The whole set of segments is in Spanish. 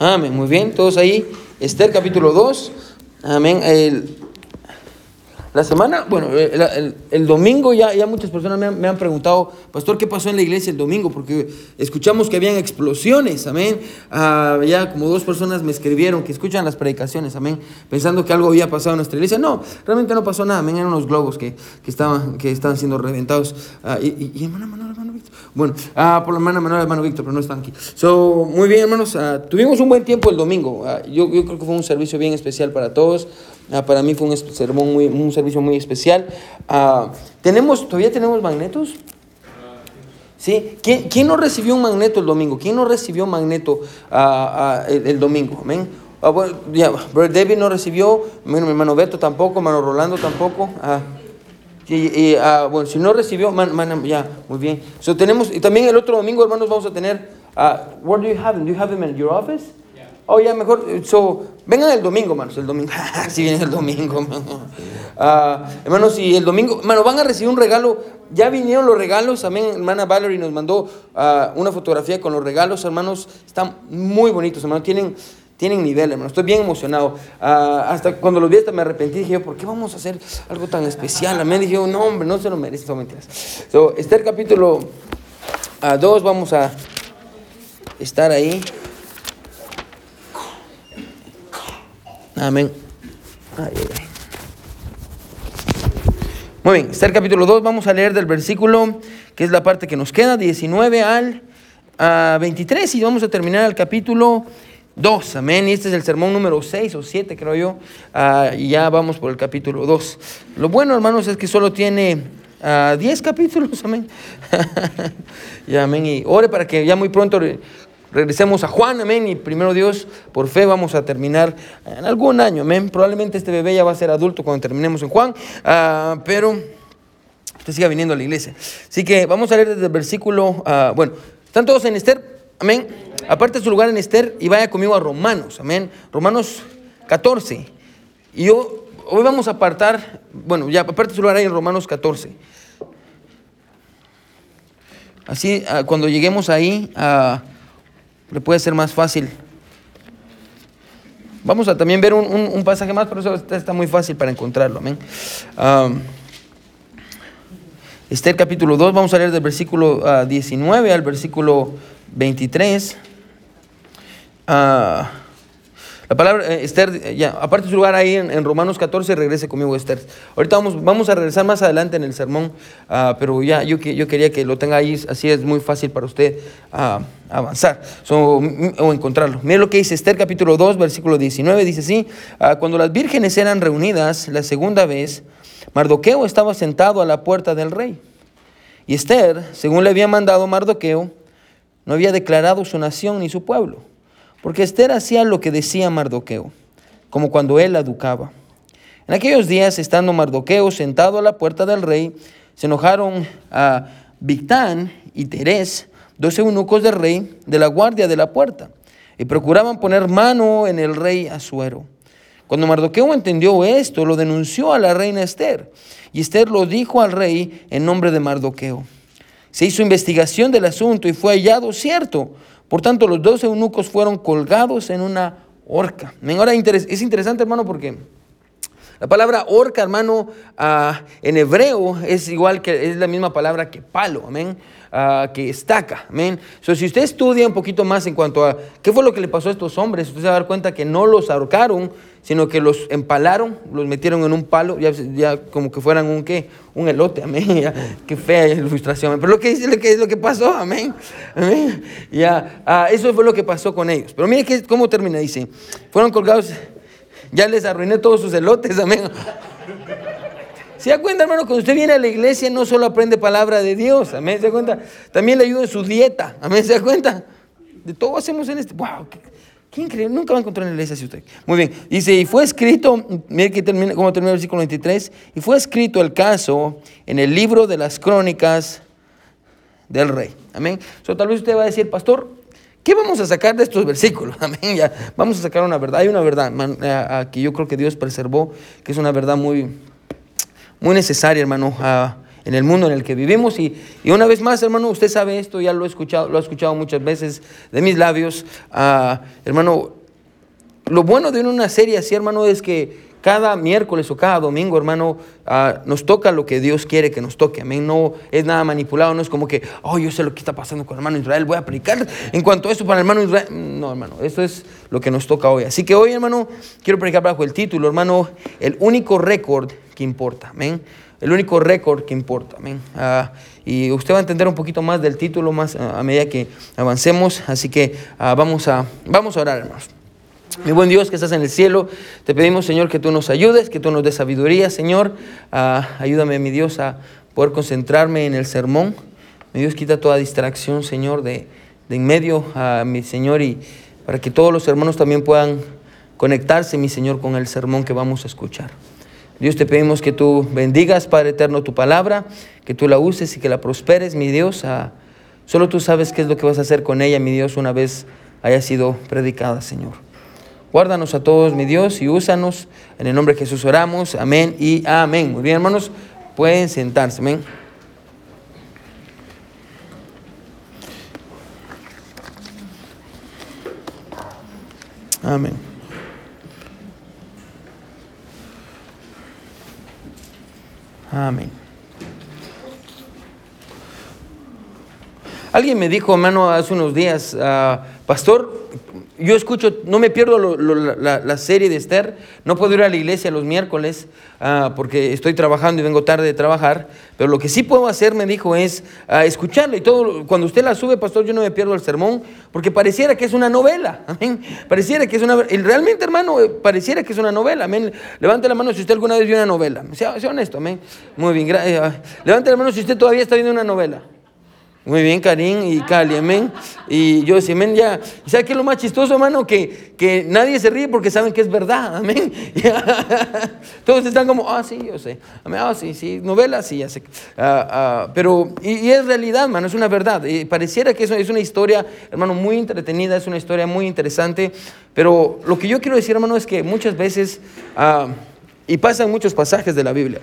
Amén. Muy bien, todos ahí. Esther capítulo 2. Amén. El, la semana, bueno, el, el- el domingo ya, ya muchas personas me han, me han preguntado, pastor, ¿qué pasó en la iglesia el domingo? Porque escuchamos que habían explosiones, amén. Ah, ya como dos personas me escribieron que escuchan las predicaciones, amén, pensando que algo había pasado en nuestra iglesia. No, realmente no pasó nada, amén, eran unos globos que, que estaban, que estaban siendo reventados. Ah, y, y, y hermana Manuel, hermano Víctor. Bueno, ah, por la hermana Manuel, hermano Víctor, pero no están aquí. So, muy bien, hermanos, ah, tuvimos un buen tiempo el domingo. Ah, yo, yo creo que fue un servicio bien especial para todos. Ah, para mí fue un, sermón muy, un servicio muy especial. Ah, tenemos, ¿Todavía tenemos magnetos? ¿Sí? ¿Quién, quién no recibió un magneto el domingo? ¿Quién no recibió un magneto ah, el, domingo? Amén. Bueno, Brother David no recibió, mi hermano Beto tampoco, hermano Rolando tampoco. Y, y, bueno, si no recibió, man- man- ya, muy bien. So, tenemos, y también el otro domingo, hermanos, vamos a tener, ah, where do you have? Do you have them in your office? Oh, ya, mejor, so, vengan el domingo, hermanos, el domingo. si vienen el domingo. Ah, hermanos, y el domingo, hermano, van a recibir un regalo. Ya vinieron los regalos, también hermana Valerie nos mandó ah, una fotografía con los regalos, hermanos, están muy bonitos, hermanos, tienen, tienen nivel, hermano, estoy bien emocionado. Ah, hasta cuando los vi hasta me arrepentí, dije, ¿por qué vamos a hacer algo tan especial? Amén, dije, no, hombre, no se lo merece, son mentiras. So, Esther capítulo 2, vamos a estar ahí. Amén. Ay, ay. Muy bien, Esther capítulo 2, vamos a leer del versículo, que es la parte que nos queda, 19 al ah, 23, y vamos a terminar el capítulo 2, amén. Y este es el sermón número 6 o 7, creo yo, ah, y ya vamos por el capítulo 2. Lo bueno, hermanos, es que solo tiene ah, 10 capítulos, amén. y amén, y ore para que ya muy pronto regresemos a Juan, amén, y primero Dios, por fe vamos a terminar en algún año, amén. Probablemente este bebé ya va a ser adulto cuando terminemos en Juan, ah, pero usted siga viniendo a la iglesia. Así que vamos a leer desde el versículo, ah, bueno, están todos en Esther, amén. Aparte su lugar en Esther y vaya conmigo a Romanos, amén. Romanos 14. Y yo, hoy vamos a apartar, bueno, ya aparte su lugar ahí en Romanos 14. Así, ah, cuando lleguemos ahí, ah, le puede ser más fácil. Vamos a también ver un, un- pasaje más, pero eso está, muy fácil para encontrarlo. Amén. Ah, Esther capítulo 2, vamos a leer del versículo ah, 19 al versículo 23. Ah, la palabra eh, Esther, eh, ya, aparte su lugar ahí en, Romanos 14, regrese conmigo Esther. Ahorita vamos, vamos a regresar más adelante en el sermón, ah, pero ya yo, yo quería que lo tenga ahí, así es muy fácil para usted ah, avanzar o encontrarlo. Mire lo que dice Esther capítulo 2, versículo 19, dice así, ah, cuando las vírgenes eran reunidas la segunda vez, Mardoqueo estaba sentado a la puerta del rey. Y Esther, según le había mandado Mardoqueo, no había declarado su nación ni su pueblo, porque Esther hacía lo que decía Mardoqueo, como cuando él la educaba. En aquellos días, estando Mardoqueo sentado a la puerta del rey, se enojaron a Victán y Terés, dos eunucos del rey, de la guardia de la puerta, y procuraban poner mano en el rey Asuero. Cuando Mardoqueo entendió esto, lo denunció a la reina Esther, y Esther lo dijo al rey en nombre de Mardoqueo. Se hizo investigación del asunto y fue hallado cierto. Por tanto, los dos eunucos fueron colgados en una horca. Ahora es interesante, hermano, porque la palabra horca, hermano, ah, en hebreo es igual que es la misma palabra que palo, amén, ah, que estaca, amén. So, si usted estudia un poquito más en cuanto a qué fue lo que le pasó a estos hombres, usted se va a dar cuenta que no los ahorcaron, sino que los empalaron, los metieron en un palo, ya, ya como que fueran un qué, un elote, amén. Ya, qué fea ilustración, pero lo que dice lo que es lo que pasó, amén, amén. Ya, ah, eso fue lo que pasó con ellos. Pero mire que, cómo termina, dice, fueron colgados. Ya les arruiné todos sus elotes, amén. ¿Se da cuenta, hermano? Cuando usted viene a la iglesia no solo aprende palabra de Dios, amén, ¿se da cuenta? También le ayuda en su dieta, amén, ¿se da cuenta? De todo hacemos en este, wow, increíble, nunca va a encontrar en la iglesia así usted. Muy bien, dice, y fue escrito, mire que termina, cómo termina el versículo 23, y fue escrito el caso en el libro de las crónicas del rey, amén. So, tal vez usted va a decir, pastor, ¿Qué vamos a sacar de estos versículos? Amén. Ya, vamos a sacar una verdad. Hay una verdad man, a- a que yo creo que Dios preservó, que es una verdad muy, muy necesaria, hermano, ah, en el mundo en el que vivimos. Y, y, una vez más, hermano, usted sabe esto, ya lo he escuchado, escuchado muchas veces de mis labios. Ah, hermano, lo bueno de una serie así, hermano, es que cada miércoles o cada domingo, hermano, ah, nos toca lo que Dios quiere que nos toque. Amén. No es nada manipulado, no es como que, oh, yo sé lo que está pasando con el hermano Israel, voy a aplicar en cuanto a eso para el hermano Israel. No, hermano, eso es lo que nos toca hoy. Así que hoy, hermano, quiero predicar bajo el título, hermano, el único récord que importa. Amén. El único récord que importa. Amén. Ah, y usted va a entender un poquito más del título más a medida que avancemos. Así que ah, vamos, a, vamos a orar, hermanos. Mi buen Dios que estás en el cielo, te pedimos, Señor, que tú nos ayudes, que tú nos des sabiduría, Señor. Ah, ayúdame, mi Dios, a poder concentrarme en el sermón. Mi Dios, quita toda distracción, Señor, de, de en medio, a mi Señor, y para que todos los hermanos también puedan conectarse, mi Señor, con el sermón que vamos a escuchar. Dios, te pedimos que tú bendigas, Padre eterno, tu palabra, que tú la uses y que la prosperes, mi Dios. Ah, solo tú sabes qué es lo que vas a hacer con ella, mi Dios, una vez haya sido predicada, Señor. Guárdanos a todos, mi Dios, y úsanos. En el nombre de Jesús oramos. Amén y amén. Muy bien, hermanos, pueden sentarse. Amén. Amén. Amén. Alguien me dijo, hermano, hace unos días, uh, pastor, yo escucho, no me pierdo la, serie de Esther, no puedo ir a la iglesia los miércoles uh, porque estoy trabajando y vengo tarde de trabajar, pero lo que sí puedo hacer, me dijo, es uh, escucharla y todo, cuando usted la sube, pastor, yo no me pierdo el sermón, porque pareciera que es una novela, amén, pareciera que es una, realmente hermano, eh, pareciera que es una novela, amén, levante la mano si usted alguna vez vio una novela, sea, sea honesto, amén, muy bien, eh, levante la mano si usted todavía está viendo una novela. Muy bien, Karim y Cali, amén. Y yo decía, amén, ya. ¿Sabes qué es lo más chistoso, hermano? Que, que nadie se ríe porque saben que es verdad, amén. Todos están como, ah, sí, yo sé. Amén, ah, sí, sí, novelas, sí, ya sé. Ah, ah, pero, y, es realidad, hermano, es una verdad. Y pareciera que eso es una historia, hermano, muy entretenida, es una historia muy interesante. Pero lo que yo quiero decir, hermano, es que muchas veces, ah, y pasan muchos pasajes de la Biblia,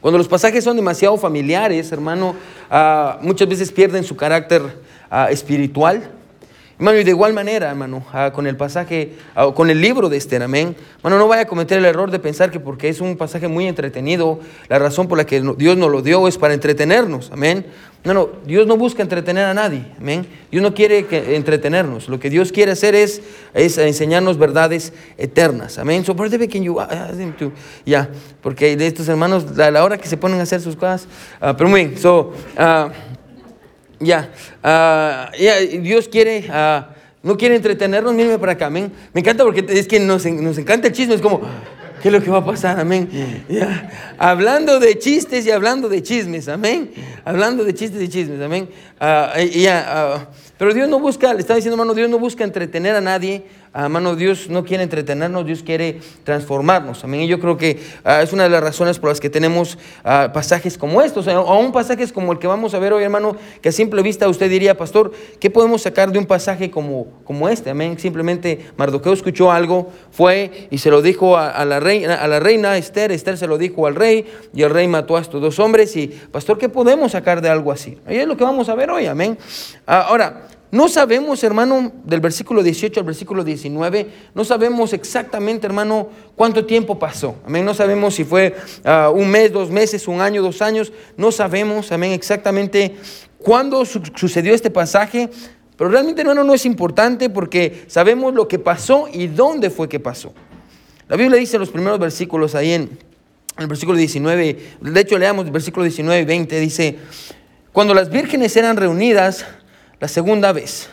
cuando los pasajes son demasiado familiares, hermano, ah, muchas veces pierden su carácter ah, espiritual. Hermano, y de igual manera, hermano, ah, con el pasaje, con el libro de Esther, amén. Hermano, no vaya a cometer el error de pensar que porque es un pasaje muy entretenido, la razón por la que Dios nos lo dio es para entretenernos, amén. No, no, Dios no busca entretener a nadie, amén. Dios no quiere que, entretenernos. Lo que Dios quiere hacer es, es enseñarnos verdades eternas, amén. So, birthday can you Ya, porque de estos hermanos, a la hora que se ponen a hacer sus cosas, uh, pero muy bien, so, uh, ya, uh, Dios quiere, no quiere entretenernos, mírenme para acá, amén. Me encanta porque es que nos, encanta el chisme, es como, ¿Qué es lo que va a pasar? Amén. Hablando de chistes y hablando de chismes. Amén. Hablando de chistes y chismes. Amén. Ah, ah, pero Dios no busca, le está diciendo hermano, Dios no busca entretener a nadie Hermano, Dios no quiere entretenernos, Dios quiere transformarnos. Amén. Y yo creo que ah, es una de las razones por las que tenemos ah, pasajes como estos, o aún pasajes como el que vamos a ver hoy, hermano, que a simple vista usted diría, pastor, ¿qué podemos sacar de un pasaje como, como este? Amén. Simplemente Mardoqueo escuchó algo, fue y se lo dijo a, la reina, a la reina Esther, Esther se lo dijo al rey, y el rey mató a estos dos hombres. Y, pastor, ¿qué podemos sacar de algo así? Ahí es lo que vamos a ver hoy, amén. Ah, ahora, no sabemos, hermano, del versículo 18 al versículo 19, no sabemos exactamente, hermano, cuánto tiempo pasó. Amén. No sabemos si fue ah, un mes, dos meses, un año, dos años. No sabemos, amén, exactamente cuándo sucedió este pasaje. Pero realmente, hermano, no es importante porque sabemos lo que pasó y dónde fue que pasó. La Biblia dice en los primeros versículos ahí en, el versículo 19, de hecho leamos el versículo 19 y 20, dice, cuando las vírgenes eran reunidas, la segunda vez.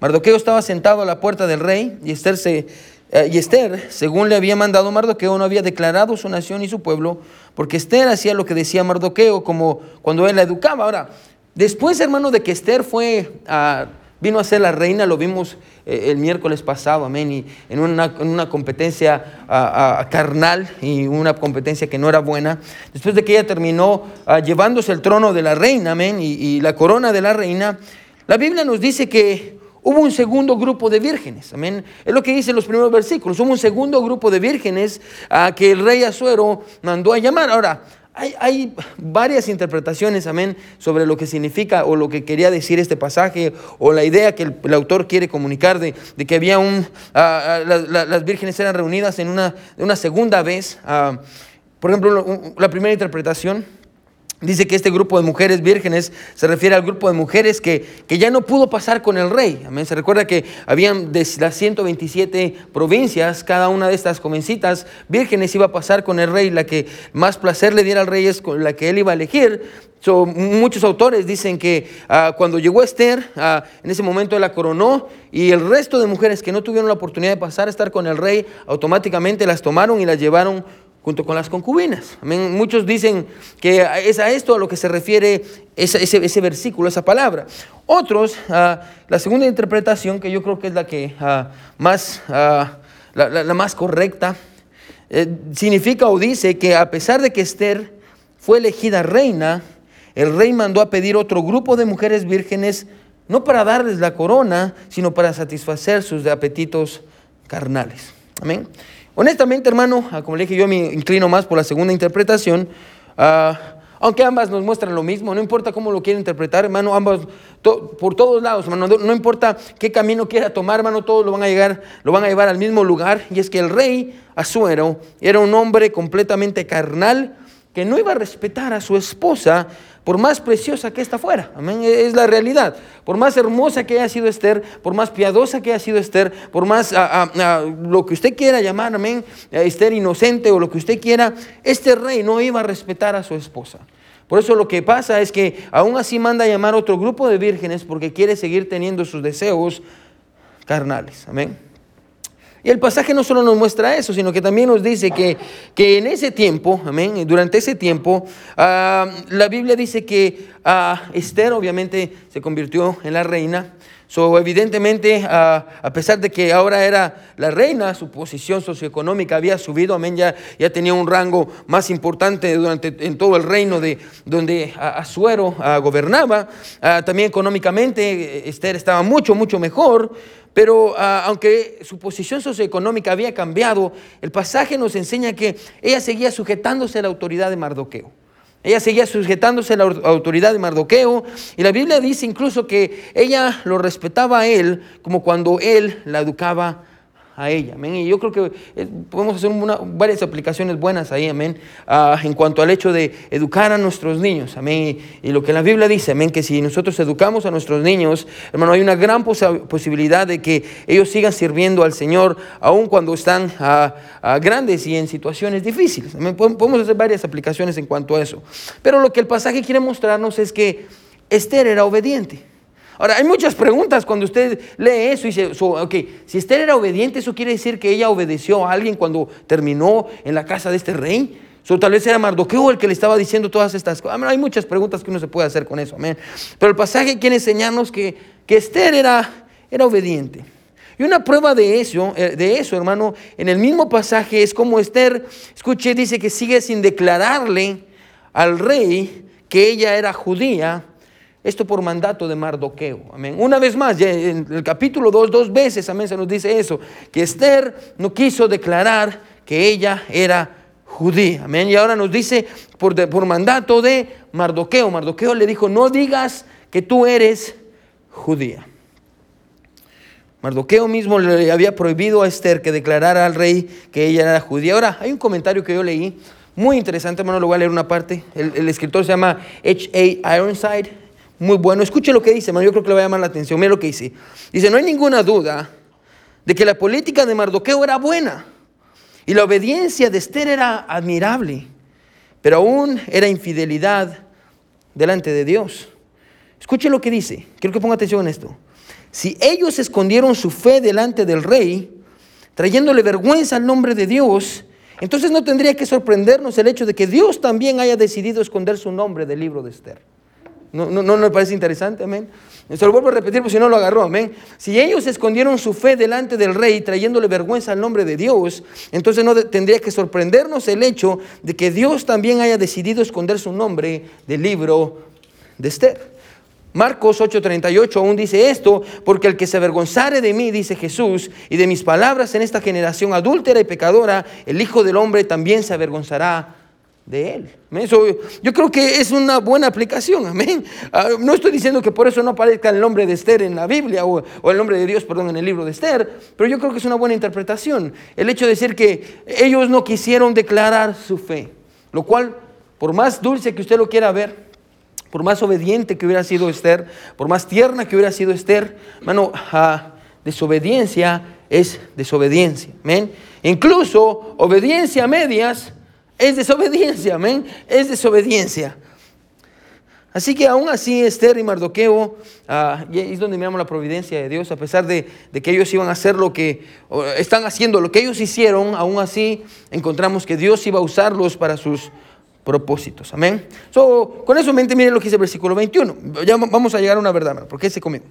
Mardoqueo estaba sentado a la puerta del rey y Esther, eh, y Esther, según le había mandado Mardoqueo, no había declarado su nación y su pueblo, porque Esther hacía lo que decía Mardoqueo, como cuando él la educaba. Ahora, después, hermano, de que Esther fue a, vino a ser la reina, lo vimos eh, el miércoles pasado, amén, y en una, competencia carnal y una competencia que no era buena. Después de que ella terminó ah, llevándose el trono de la reina, amén, y la corona de la reina, la Biblia nos dice que hubo un segundo grupo de vírgenes. Amén. Es lo que dice los primeros versículos. Hubo un segundo grupo de vírgenes a que el rey Azuero mandó a llamar. Ahora, hay, varias interpretaciones, amén, sobre lo que significa o lo que quería decir este pasaje o la idea que el, autor quiere comunicar de, que había un, ah, ah, las vírgenes eran reunidas en una, una segunda vez. Ah, por ejemplo, la primera interpretación Dice que este grupo de mujeres vírgenes se refiere al grupo de mujeres que, que, ya no pudo pasar con el rey. Amén. Se recuerda que habían de las 127 provincias, cada una de estas jovencitas vírgenes iba a pasar con el rey. La que más placer le diera al rey es la que él iba a elegir. muchos autores dicen que ah, cuando llegó Esther, ah, en ese momento la coronó y el resto de mujeres que no tuvieron la oportunidad de pasar a estar con el rey, automáticamente las tomaron y las llevaron junto con las concubinas. Muchos dicen que es a esto a lo que se refiere ese, ese, versículo, esa palabra. Otros, ah, la segunda interpretación, que yo creo que es la, que, ah, más, ah, la, más correcta, eh, significa o dice que a pesar de que Esther fue elegida reina, el rey mandó a pedir otro grupo de mujeres vírgenes, no para darles la corona, sino para satisfacer sus apetitos carnales. Amén. Honestamente, hermano, ah, como le dije, yo me inclino más por la segunda interpretación. Ah, aunque ambas nos muestran lo mismo, no importa cómo lo quiera interpretar, hermano, ambas por todos lados, hermano, no, importa qué camino quiera tomar, hermano, todos lo van a llegar, lo van a llevar al mismo lugar, y es que el rey Asuero era un hombre completamente carnal que no iba a respetar a su esposa por más preciosa que ésta fuera. Amén. E-, es la realidad. Por más hermosa que haya sido Esther, por más piadosa que haya sido Esther, por más ah, lo que usted quiera llamar, amén, Esther inocente o lo que usted quiera, este rey no iba a respetar a su esposa. Por eso lo que pasa es que aún así manda a llamar otro grupo de vírgenes porque quiere seguir teniendo sus deseos carnales. Amén. Y el pasaje no solo nos muestra eso, sino que también nos dice que, que en ese tiempo, amén, durante ese tiempo, ah, la Biblia dice que ah, Esther obviamente se convirtió en la reina. So, evidentemente, ah, a pesar de que ahora era la reina, su posición socioeconómica había subido, amén, ya, ya tenía un rango más importante durante, en todo el reino de donde Azuero gobernaba. también económicamente Esther estaba mucho, mucho mejor. Pero ah, aunque su posición socioeconómica había cambiado, el pasaje nos enseña que ella seguía sujetándose a la autoridad de Mardoqueo. Ella seguía sujetándose a la autoridad de Mardoqueo y la Biblia dice incluso que ella lo respetaba a él como cuando él la educaba a ella. Amén. Y yo creo que eh, podemos hacer varias aplicaciones buenas ahí, amén, ah, en cuanto al hecho de educar a nuestros niños. Amén. Y, lo que la Biblia dice, amén, que si nosotros educamos a nuestros niños, hermano, hay una gran posibilidad de que ellos sigan sirviendo al Señor, aun cuando están ah, ah, grandes y en situaciones difíciles. Amén. Podemos hacer varias aplicaciones en cuanto a eso. Pero lo que el pasaje quiere mostrarnos es que Esther era obediente. Ahora, hay muchas preguntas cuando usted lee eso y dice, ok, si Esther era obediente, ¿eso quiere decir que ella obedeció a alguien cuando terminó en la casa de este rey? O tal vez era Mardoqueo el que le estaba diciendo todas estas cosas. hay muchas preguntas que uno se puede hacer con eso, amén. Pero el pasaje quiere enseñarnos que, que Esther era, era obediente. Y una prueba de eso, eh, de eso, hermano, en el mismo pasaje es como Esther, escuche, dice que sigue sin declararle al rey que ella era judía esto por mandato de Mardoqueo. Amén. Una vez más, en el capítulo 2, dos veces, amén, se nos dice eso, que Esther no quiso declarar que ella era judía. Amén. Y ahora nos dice por, por mandato de Mardoqueo. Mardoqueo le dijo, no digas que tú eres judía. Mardoqueo mismo le había prohibido a Esther que declarara al rey que ella era judía. Ahora, hay un comentario que yo leí, muy interesante, hermano, lo voy a leer una parte. El, el escritor se llama H.A. Ironside muy bueno. Escuche lo que dice, hermano, yo creo que le va a llamar la atención. Mira lo que dice. Dice, no hay ninguna duda de que la política de Mardoqueo era buena y la obediencia de Esther era admirable, pero aún era infidelidad delante de Dios. Escuche lo que dice, quiero que ponga atención en esto. Si ellos escondieron su fe delante del rey, trayéndole vergüenza al nombre de Dios, entonces no tendría que sorprendernos el hecho de que Dios también haya decidido esconder su nombre del libro de Esther. ¿No, no, no, parece interesante? Amén. Se lo vuelvo a repetir, porque si no lo agarró. Amén. Si ellos escondieron su fe delante del rey, trayéndole vergüenza al nombre de Dios, entonces no tendría que sorprendernos el hecho de que Dios también haya decidido esconder su nombre del libro de Esther. Marcos 8:38 aún dice esto, porque el que se avergonzare de mí, dice Jesús, y de mis palabras en esta generación adúltera y pecadora, el Hijo del Hombre también se avergonzará de él. Eso, yo creo que es una buena aplicación, amén. Ah, no estoy diciendo que por eso no aparezca el nombre de Esther en la Biblia o, o, el nombre de Dios, perdón, en el libro de Esther, pero yo creo que es una buena interpretación. El hecho de decir que ellos no quisieron declarar su fe, lo cual, por más dulce que usted lo quiera ver, por más obediente que hubiera sido Esther, por más tierna que hubiera sido Esther, hermano, ah, desobediencia es desobediencia, amén. Incluso obediencia a medias es desobediencia, amén. Es desobediencia. Así que aún así Esther y Mardoqueo, ah, es donde miramos la providencia de Dios, a pesar de, que ellos iban a hacer lo que, están haciendo lo que ellos hicieron, aún así encontramos que Dios iba a usarlos para sus propósitos. Amén. con eso en mente, miren lo que dice el versículo 21. Ya vamos a llegar a una verdad, porque se conmigo.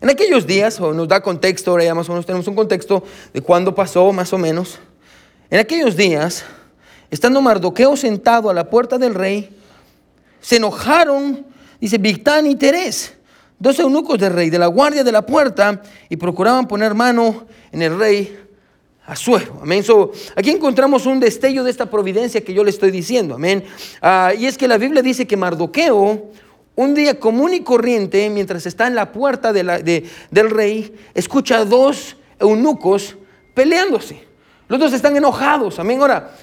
En aquellos días, o nos da contexto, ahora ya más o menos tenemos un contexto de cuándo pasó, más o menos. En aquellos días, Estando Mardoqueo sentado a la puerta del rey, se enojaron, dice Victán y Terés, dos eunucos del rey, de la guardia de la puerta, y procuraban poner mano en el rey Asuero. Amén. aquí encontramos un destello de esta providencia que yo le estoy diciendo. Amén. Ah, y es que la Biblia dice que Mardoqueo, un día común y corriente, mientras está en la puerta de del rey, escucha a dos eunucos peleándose. Los dos están enojados. Amén. Ahora,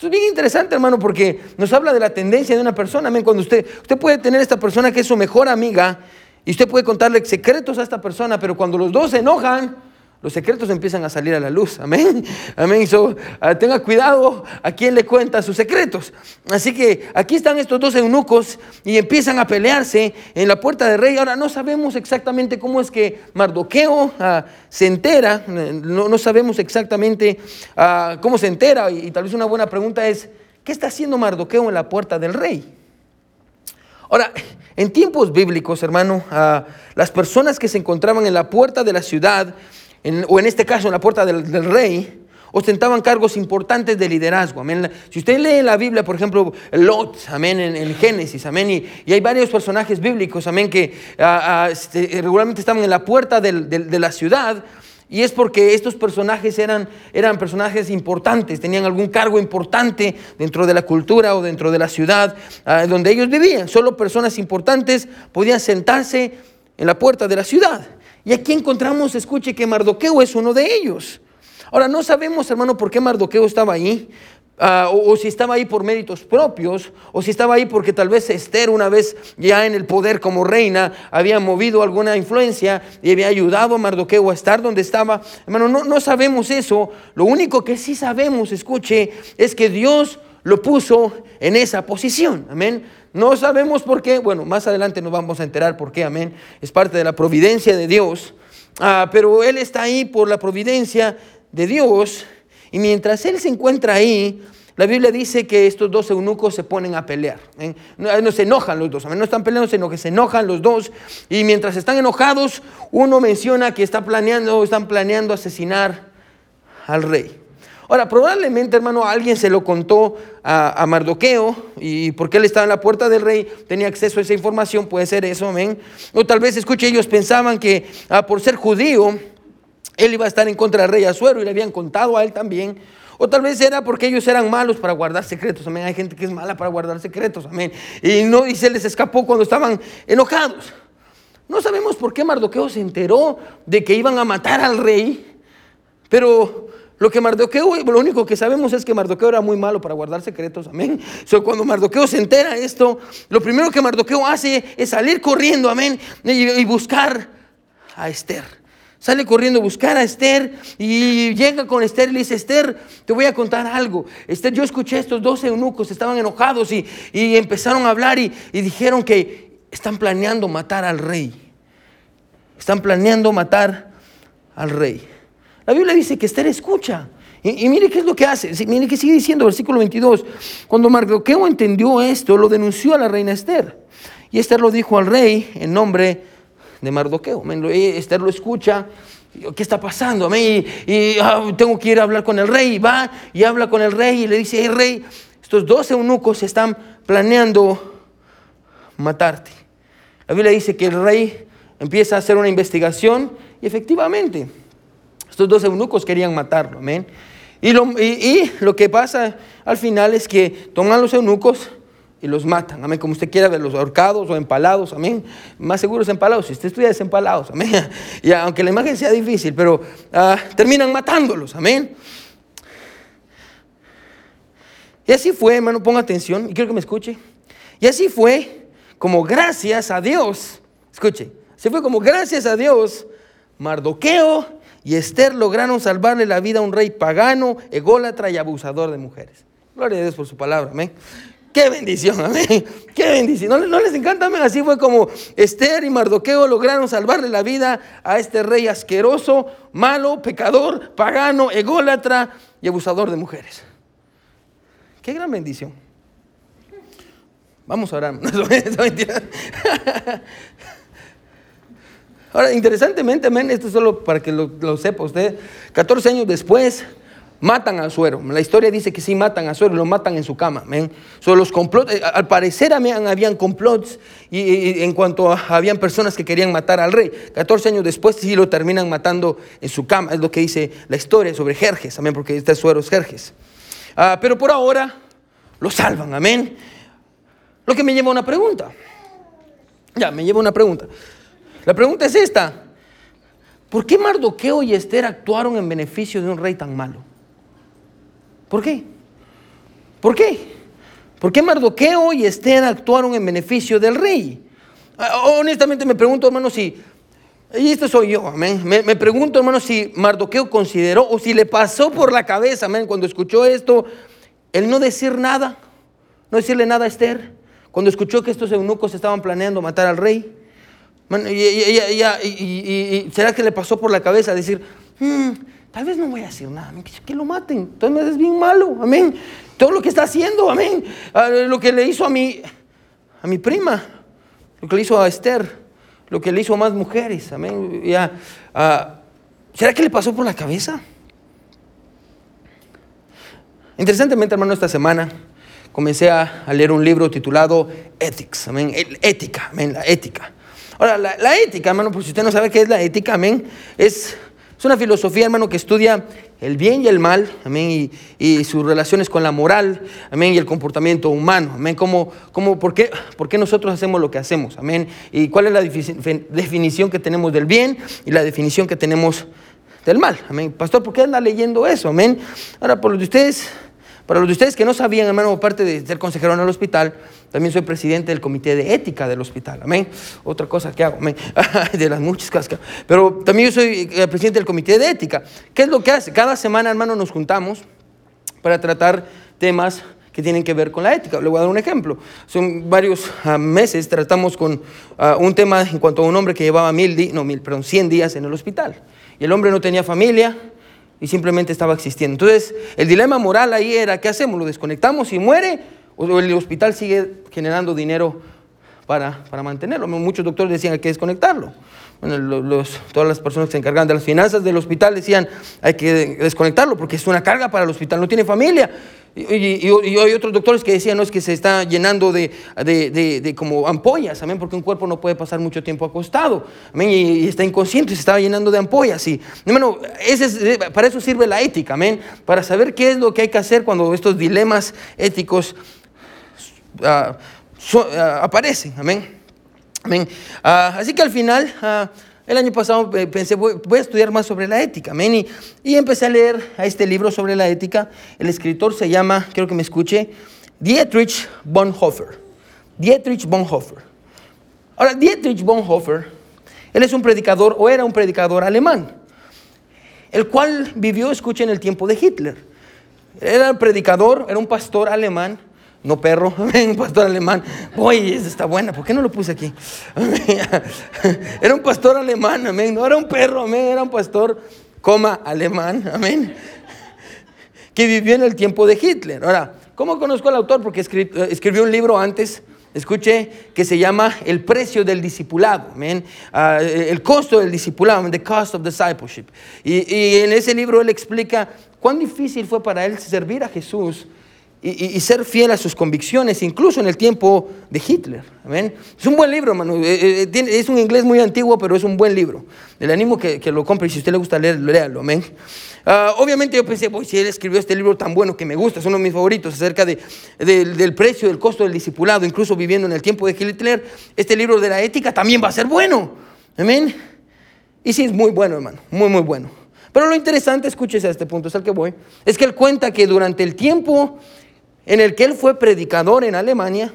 esto es bien interesante, hermano, porque nos habla de la tendencia de una persona. Amén. Cuando usted, usted puede tener esta persona que es su mejor amiga y usted puede contarle secretos a esta persona, pero cuando los dos se enojan, los secretos empiezan a salir a la luz. Amén. Amén. So, ah, tenga cuidado a quien le cuenta sus secretos. Así que aquí están estos dos eunucos y empiezan a pelearse en la puerta del rey. Ahora no sabemos exactamente cómo es que Mardoqueo ah, se entera. No, sabemos exactamente ah, cómo se entera. Y, tal vez una buena pregunta es, ¿qué está haciendo Mardoqueo en la puerta del rey? Ahora, en tiempos bíblicos, hermano, las personas que se encontraban en la puerta de la ciudad, o en este caso en la puerta del, rey, ostentaban cargos importantes de liderazgo. Amén. Si usted lee la Biblia, por ejemplo, Lot, amén, en, Génesis, amén, y, hay varios personajes bíblicos, amén, que ah, ah, este, regularmente estaban en la puerta de la ciudad. Y es porque estos personajes eran, eran personajes importantes, tenían algún cargo importante dentro de la cultura o dentro de la ciudad ah, donde ellos vivían. Solo personas importantes podían sentarse en la puerta de la ciudad. Y aquí encontramos, escuche, que Mardoqueo es uno de ellos. Ahora, no sabemos, hermano, por qué Mardoqueo estaba ahí, ah, o, si estaba ahí por méritos propios, o si estaba ahí porque tal vez Esther, una vez ya en el poder como reina, había movido alguna influencia y había ayudado a Mardoqueo a estar donde estaba. Hermano, no, no sabemos eso. Lo único que sí sabemos, escuche, es que Dios lo puso en esa posición. Amén. No sabemos por qué, bueno, más adelante nos vamos a enterar por qué, amén. Es parte de la providencia de Dios, ah, pero Él está ahí por la providencia de Dios y mientras Él se encuentra ahí, la Biblia dice que estos dos eunucos se ponen a pelear. No, se enojan los dos, no están peleando, sino que se enojan los dos. Y mientras están enojados, uno menciona que está planeando, están planeando asesinar al rey. Ahora, probablemente, hermano, alguien se lo contó a, Mardoqueo y porque él estaba en la puerta del rey, tenía acceso a esa información, puede ser eso, amén. O tal vez, escuche, ellos pensaban que ah, por ser judío, él iba a estar en contra del rey Azuero y le habían contado a él también. O tal vez era porque ellos eran malos para guardar secretos. Amén. Hay gente que es mala para guardar secretos. Amén. Y, no, y se les escapó cuando estaban enojados. No sabemos por qué Mardoqueo se enteró de que iban a matar al rey. Pero lo que Mardoqueo, lo único que sabemos es que Mardoqueo era muy malo para guardar secretos, amén. So, cuando Mardoqueo se entera de esto, lo primero que Mardoqueo hace es salir corriendo, amén, y, buscar a Esther. Sale corriendo a buscar a Esther y llega con Esther y le dice, Esther, te voy a contar algo. Esther, yo escuché a estos dos eunucos, estaban enojados y, empezaron a hablar y, y dijeron que están planeando matar al rey. Están planeando matar al rey. La Biblia dice que Esther escucha. Y, mire qué es lo que hace. Mire qué sigue diciendo, versículo 22. Cuando Mardoqueo entendió esto, lo denunció a la reina Esther. Y Esther lo dijo al rey en nombre de Mardoqueo. Esther lo escucha. ¿Qué está pasando? Y, y ah, tengo que ir a hablar con el rey. Va y habla con el rey y le dice, hey rey, estos dos eunucos están planeando matarte. La Biblia dice que el rey empieza a hacer una investigación y efectivamente estos dos eunucos querían matarlo, amén. Y lo, y lo que pasa al final es que toman los eunucos y los matan. Amén. Como usted quiera ver, los ahorcados o empalados. Amén. Más seguros empalados. Si usted estudia desempalados. Amén. Y aunque la imagen sea difícil, pero ah, terminan matándolos. Amén. Y así fue, hermano, ponga atención y quiero que me escuche. Y así fue como gracias a Dios, escuche, se fue como gracias a Dios, Mardoqueo y Esther lograron salvarle la vida a un rey pagano, ególatra y abusador de mujeres. Gloria a Dios por su palabra, amén. Qué bendición, amén. Qué bendición. ¿No, les encanta? Amén. Así fue como Esther y Mardoqueo lograron salvarle la vida a este rey asqueroso, malo, pecador, pagano, ególatra y abusador de mujeres. Qué gran bendición. Vamos a orar. Ahora, interesantemente, amén, esto es solo para que lo, sepa usted. 14 años después, matan a Suero. La historia dice que sí matan a Suero, lo matan en su cama. Amén. los complots, eh, al parecer habían complots y, en cuanto a, habían personas que querían matar al rey. 14 años después sí lo terminan matando en su cama. Es lo que dice la historia sobre Jerjes. Amén, porque este Suero es Jerjes. Ah, pero por ahora lo salvan, amén. Lo que me lleva a una pregunta. Ya, me lleva a una pregunta. La pregunta es esta. ¿Por qué Mardoqueo y Esther actuaron en beneficio de un rey tan malo? ¿Por qué? ¿Por qué? ¿Por qué Mardoqueo y Esther actuaron en beneficio del rey? Ah, honestamente me pregunto, hermano, si, y esto soy yo, amén, me, me pregunto, hermano, si Mardoqueo consideró o si le pasó por la cabeza, amén, cuando escuchó esto, el no decir nada, no decirle nada a Esther, cuando escuchó que estos eunucos estaban planeando matar al rey. Y, será que le pasó por la cabeza decir, hmm, tal vez no voy a decir nada, que lo maten, entonces es bien malo, amén. Todo lo que está haciendo, amén. Ah, lo que le hizo a mi, a mi prima, lo que le hizo a Esther, lo que le hizo a más mujeres, amén. Ah, ¿Será que le pasó por la cabeza? Interesantemente, hermano, esta semana comencé a, leer un libro titulado Ethics, amén, ética, amén, la ética. Ahora, la, ética, hermano, pues si usted no sabe qué es la ética, amén, es, es una filosofía, hermano, que estudia el bien y el mal, amén, y, sus relaciones con la moral, amén, y el comportamiento humano, amén, como, como por, qué, por qué nosotros hacemos lo que hacemos, amén, y cuál es la definición que tenemos del bien y la definición que tenemos del mal, amén. Pastor, ¿por qué anda leyendo eso, amén? Ahora, por lo de ustedes para los de ustedes que no sabían, hermano, aparte de ser consejero en el hospital, también soy presidente del comité de ética del hospital. Amén. Otra cosa que hago, amén. De las muchas cosas. Pero también yo soy eh, presidente del comité de ética. ¿Qué es lo que hace? Cada semana, hermano, nos juntamos para tratar temas que tienen que ver con la ética. Le voy a dar un ejemplo. Son varios ah, meses tratamos con ah, un tema en cuanto a un hombre que llevaba mil, no mil, perdón, cien días en el hospital. Y el hombre no tenía familia, y simplemente estaba existiendo. Entonces, el dilema moral ahí era, ¿qué hacemos? ¿Lo desconectamos y muere? ¿O el hospital sigue generando dinero para, para mantenerlo? Muchos doctores decían, hay que desconectarlo. Bueno, los, todas las personas que se encargan de las finanzas del hospital decían, hay que desconectarlo porque es una carga para el hospital, no tiene familia. Y, hay otros doctores que decían, no, es que se está llenando de, de, de, como ampollas, amén, porque un cuerpo no puede pasar mucho tiempo acostado, amén, y, está inconsciente, se estaba llenando de ampollas. Y, hermano, ese para eso sirve la ética, amén, para saber qué es lo que hay que hacer cuando estos dilemas éticos ah, ah, aparecen, amén. Amén. Ah, así que al final el año pasado eh, pensé, voy, a estudiar más sobre la ética, amén. Y, empecé a leer a este libro sobre la ética. El escritor se llama, quiero que me escuche, Dietrich Bonhoeffer. Dietrich Bonhoeffer. Ahora, Dietrich Bonhoeffer, él es un predicador o era un predicador alemán, el cual vivió, escuchen, en el tiempo de Hitler. Era predicador, era un pastor alemán no perro, un pastor alemán. Oye, esa está buena, ¿por qué no lo puse aquí? Era un pastor alemán, amén. No era un perro, amén. Era un pastor, coma, alemán, amén. Que vivió en el tiempo de Hitler. Ahora, ¿cómo conozco al autor? Porque escribió un libro antes, escuche, que se llama El precio del discipulado, amén. Ah, el costo del discipulado, the cost of discipleship. Y, y en ese libro él explica cuán difícil fue para él servir a Jesús y, ser fiel a sus convicciones, incluso en el tiempo de Hitler. ¿amén? Es un buen libro, hermano. Eh, eh, es un inglés muy antiguo, pero es un buen libro. Le animo que, que lo compre y si a usted le gusta leer, léalo. Amén. Ah, obviamente yo pensé, si él escribió este libro tan bueno que me gusta, es uno de mis favoritos, acerca de, del precio, del costo del discipulado, incluso viviendo en el tiempo de Hitler, este libro de la ética también va a ser bueno. Amén. Y sí, es muy bueno, hermano, muy, muy bueno. Pero lo interesante, escúchese a este punto, es al que voy, es que él cuenta que durante el tiempo en el que él fue predicador en Alemania,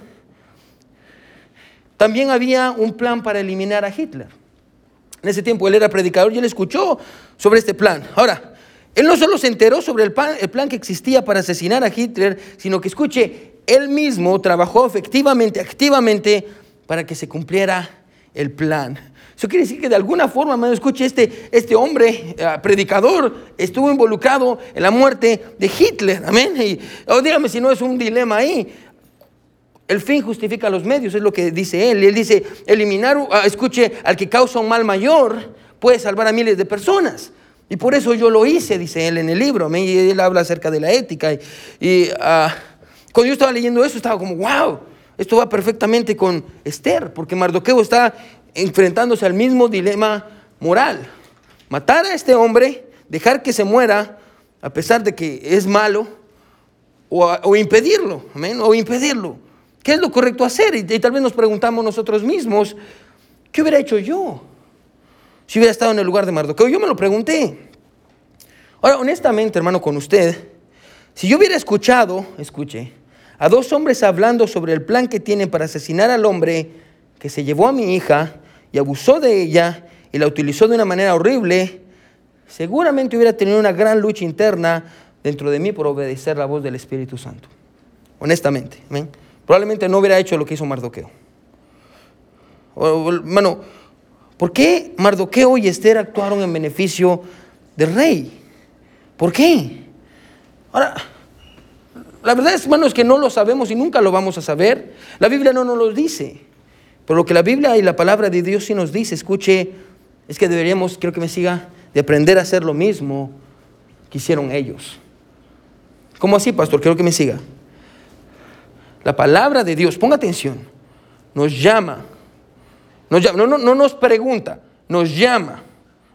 también había un plan para eliminar a Hitler. En ese tiempo él era predicador y él escuchó sobre este plan. Ahora, él no solo se enteró sobre el plan, que existía para asesinar a Hitler, sino que escuche, él mismo trabajó efectivamente, activamente, para que se cumpliera el plan. Eso quiere decir que de alguna forma, me escuche, este, este hombre, eh, predicador, estuvo involucrado en la muerte de Hitler. Amén. Y oh, dígame si no es un dilema ahí. El fin justifica los medios, es lo que dice él. Él dice, eliminar, ah, escuche, al que causa un mal mayor puede salvar a miles de personas. Y por eso yo lo hice, dice él en el libro. Amén. Y él habla acerca de la ética. Y, ah, cuando yo estaba leyendo eso, estaba como, wow, esto va perfectamente con Esther, porque Mardoqueo está enfrentándose al mismo dilema moral. Matar a este hombre, dejar que se muera, a pesar de que es malo, o, impedirlo, o impedirlo. ¿Qué es lo correcto hacer? Y, y, tal vez nos preguntamos nosotros mismos, ¿qué hubiera hecho yo si hubiera estado en el lugar de Mardoqueo? Yo me lo pregunté. Ahora, honestamente, hermano, con usted, si yo hubiera escuchado, escuche, a dos hombres hablando sobre el plan que tienen para asesinar al hombre que se llevó a mi hija y abusó de ella y la utilizó de una manera horrible, seguramente hubiera tenido una gran lucha interna dentro de mí por obedecer la voz del Espíritu Santo. Honestamente, probablemente no hubiera hecho lo que hizo Mardoqueo. Hermano, ¿por qué Mardoqueo y Esther actuaron en beneficio del rey? ¿Por qué? Ahora, la verdad es, hermano, es que no lo sabemos y nunca lo vamos a saber. La Biblia no nos lo dice. Pero lo que la Biblia y la palabra de Dios sí nos dice, escuche, es que deberíamos, quiero que me siga, de aprender a hacer lo mismo que hicieron ellos. ¿Cómo así, pastor? Quiero que me siga. La palabra de Dios, ponga atención, nos llama, nos llama no, no, no nos pregunta, nos llama,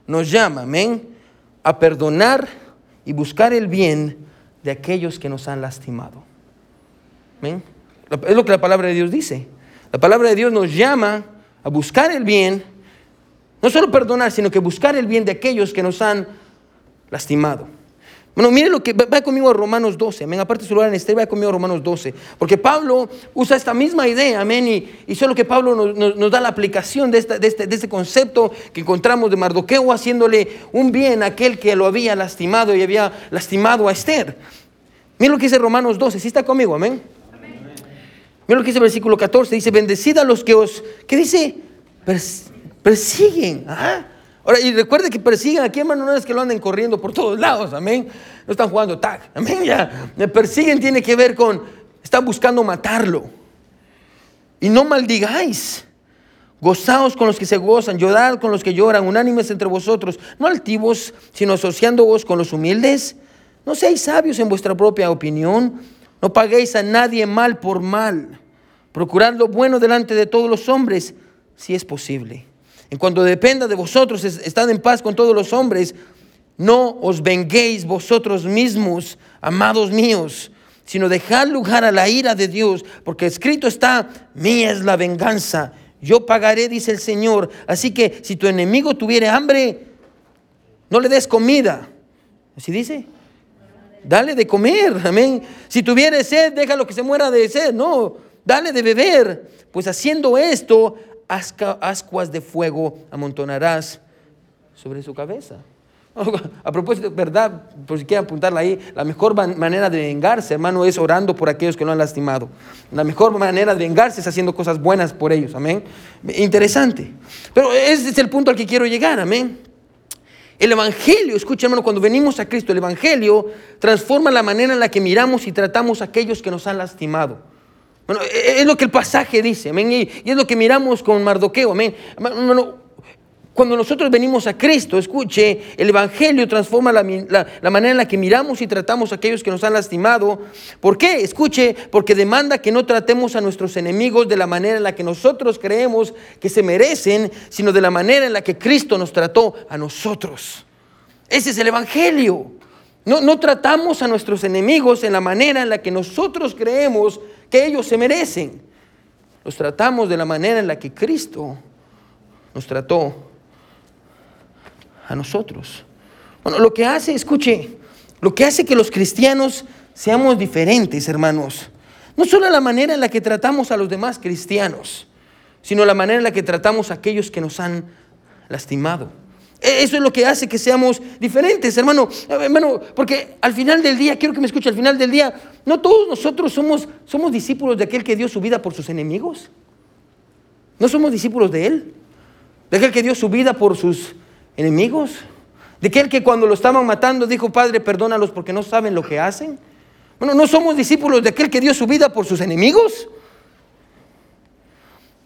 nos llama, amén, a perdonar y buscar el bien de aquellos que nos han lastimado. ¿Amén? Es lo que la palabra de Dios dice. La palabra de Dios nos llama a buscar el bien, no solo perdonar, sino que buscar el bien de aquellos que nos han lastimado. Bueno, mire lo que va conmigo a Romanos 12, amén. Aparte de su lugar en este, va conmigo a Romanos 12. Porque Pablo usa esta misma idea, amén. Y, solo que Pablo nos, da la aplicación de, este, de, este, concepto que encontramos de Mardoqueo haciéndole un bien a aquel que lo había lastimado y había lastimado a Esther. Mire lo que dice Romanos 12, si está conmigo, amén. Mira lo que dice el versículo 14. Dice, bendecid a los que os, ¿qué dice? persiguen. Ahora, y recuerde que persiguen aquí, hermano, no es que lo anden corriendo por todos lados, amén. No están jugando tag, amén. Ya, persiguen tiene que ver con, están buscando matarlo. Y no maldigáis. Gozaos con los que se gozan, llorad con los que lloran, unánimes entre vosotros, no altivos, sino asociándoos con los humildes. No seáis sabios en vuestra propia opinión no paguéis a nadie mal por mal. Procurad lo bueno delante de todos los hombres, si es posible. En cuanto dependa de vosotros, estad en paz con todos los hombres. No os venguéis vosotros mismos, amados míos, sino dejad lugar a la ira de Dios, porque escrito está, mía es la venganza, yo pagaré, dice el Señor. Así que si tu enemigo tuviere hambre, no le des comida. ¿Así dice? dale de comer, amén. Si tuviere sed, déjalo que se muera de sed, no, dale de beber. Pues haciendo esto, ascuas de fuego amontonarás sobre su cabeza. A propósito, ¿verdad? Por si quieren apuntarla ahí, la mejor manera de vengarse, hermano, es orando por aquellos que lo han lastimado. La mejor manera de vengarse es haciendo cosas buenas por ellos, amén. Interesante. Pero ese es el punto al que quiero llegar, amén. El Evangelio, escucha hermano, cuando venimos a Cristo, el Evangelio transforma la manera en la que miramos y tratamos a aquellos que nos han lastimado. Bueno, e-, es lo que el pasaje dice, amén, y es lo que miramos con Mardoqueo, amén. Cuando nosotros venimos a Cristo, escuche, el Evangelio transforma la, la, manera en la que miramos y tratamos a aquellos que nos han lastimado. ¿Por qué? Escuche, porque demanda que no tratemos a nuestros enemigos de la manera en la que nosotros creemos que se merecen, sino de la manera en la que Cristo nos trató a nosotros. Ese es el Evangelio. No, no tratamos a nuestros enemigos en la manera en la que nosotros creemos que ellos se merecen. Los tratamos de la manera en la que Cristo nos trató a nosotros. Bueno, lo que hace, escuche, lo que hace que los cristianos seamos diferentes, hermanos, no solo la manera en la que tratamos a los demás cristianos, sino la manera en la que tratamos a aquellos que nos han lastimado. E, eso es lo que hace que seamos diferentes, hermano. Hermano, porque al final del día, quiero que me escuche, al final del día, no todos nosotros somos, somos discípulos de aquel que dio su vida por sus enemigos. No somos discípulos de él. De aquel que dio su vida por sus enemigos. De aquel que cuando lo estaban matando dijo, Padre, perdónalos porque no saben lo que hacen. Bueno, no somos discípulos de aquel que dio su vida por sus enemigos.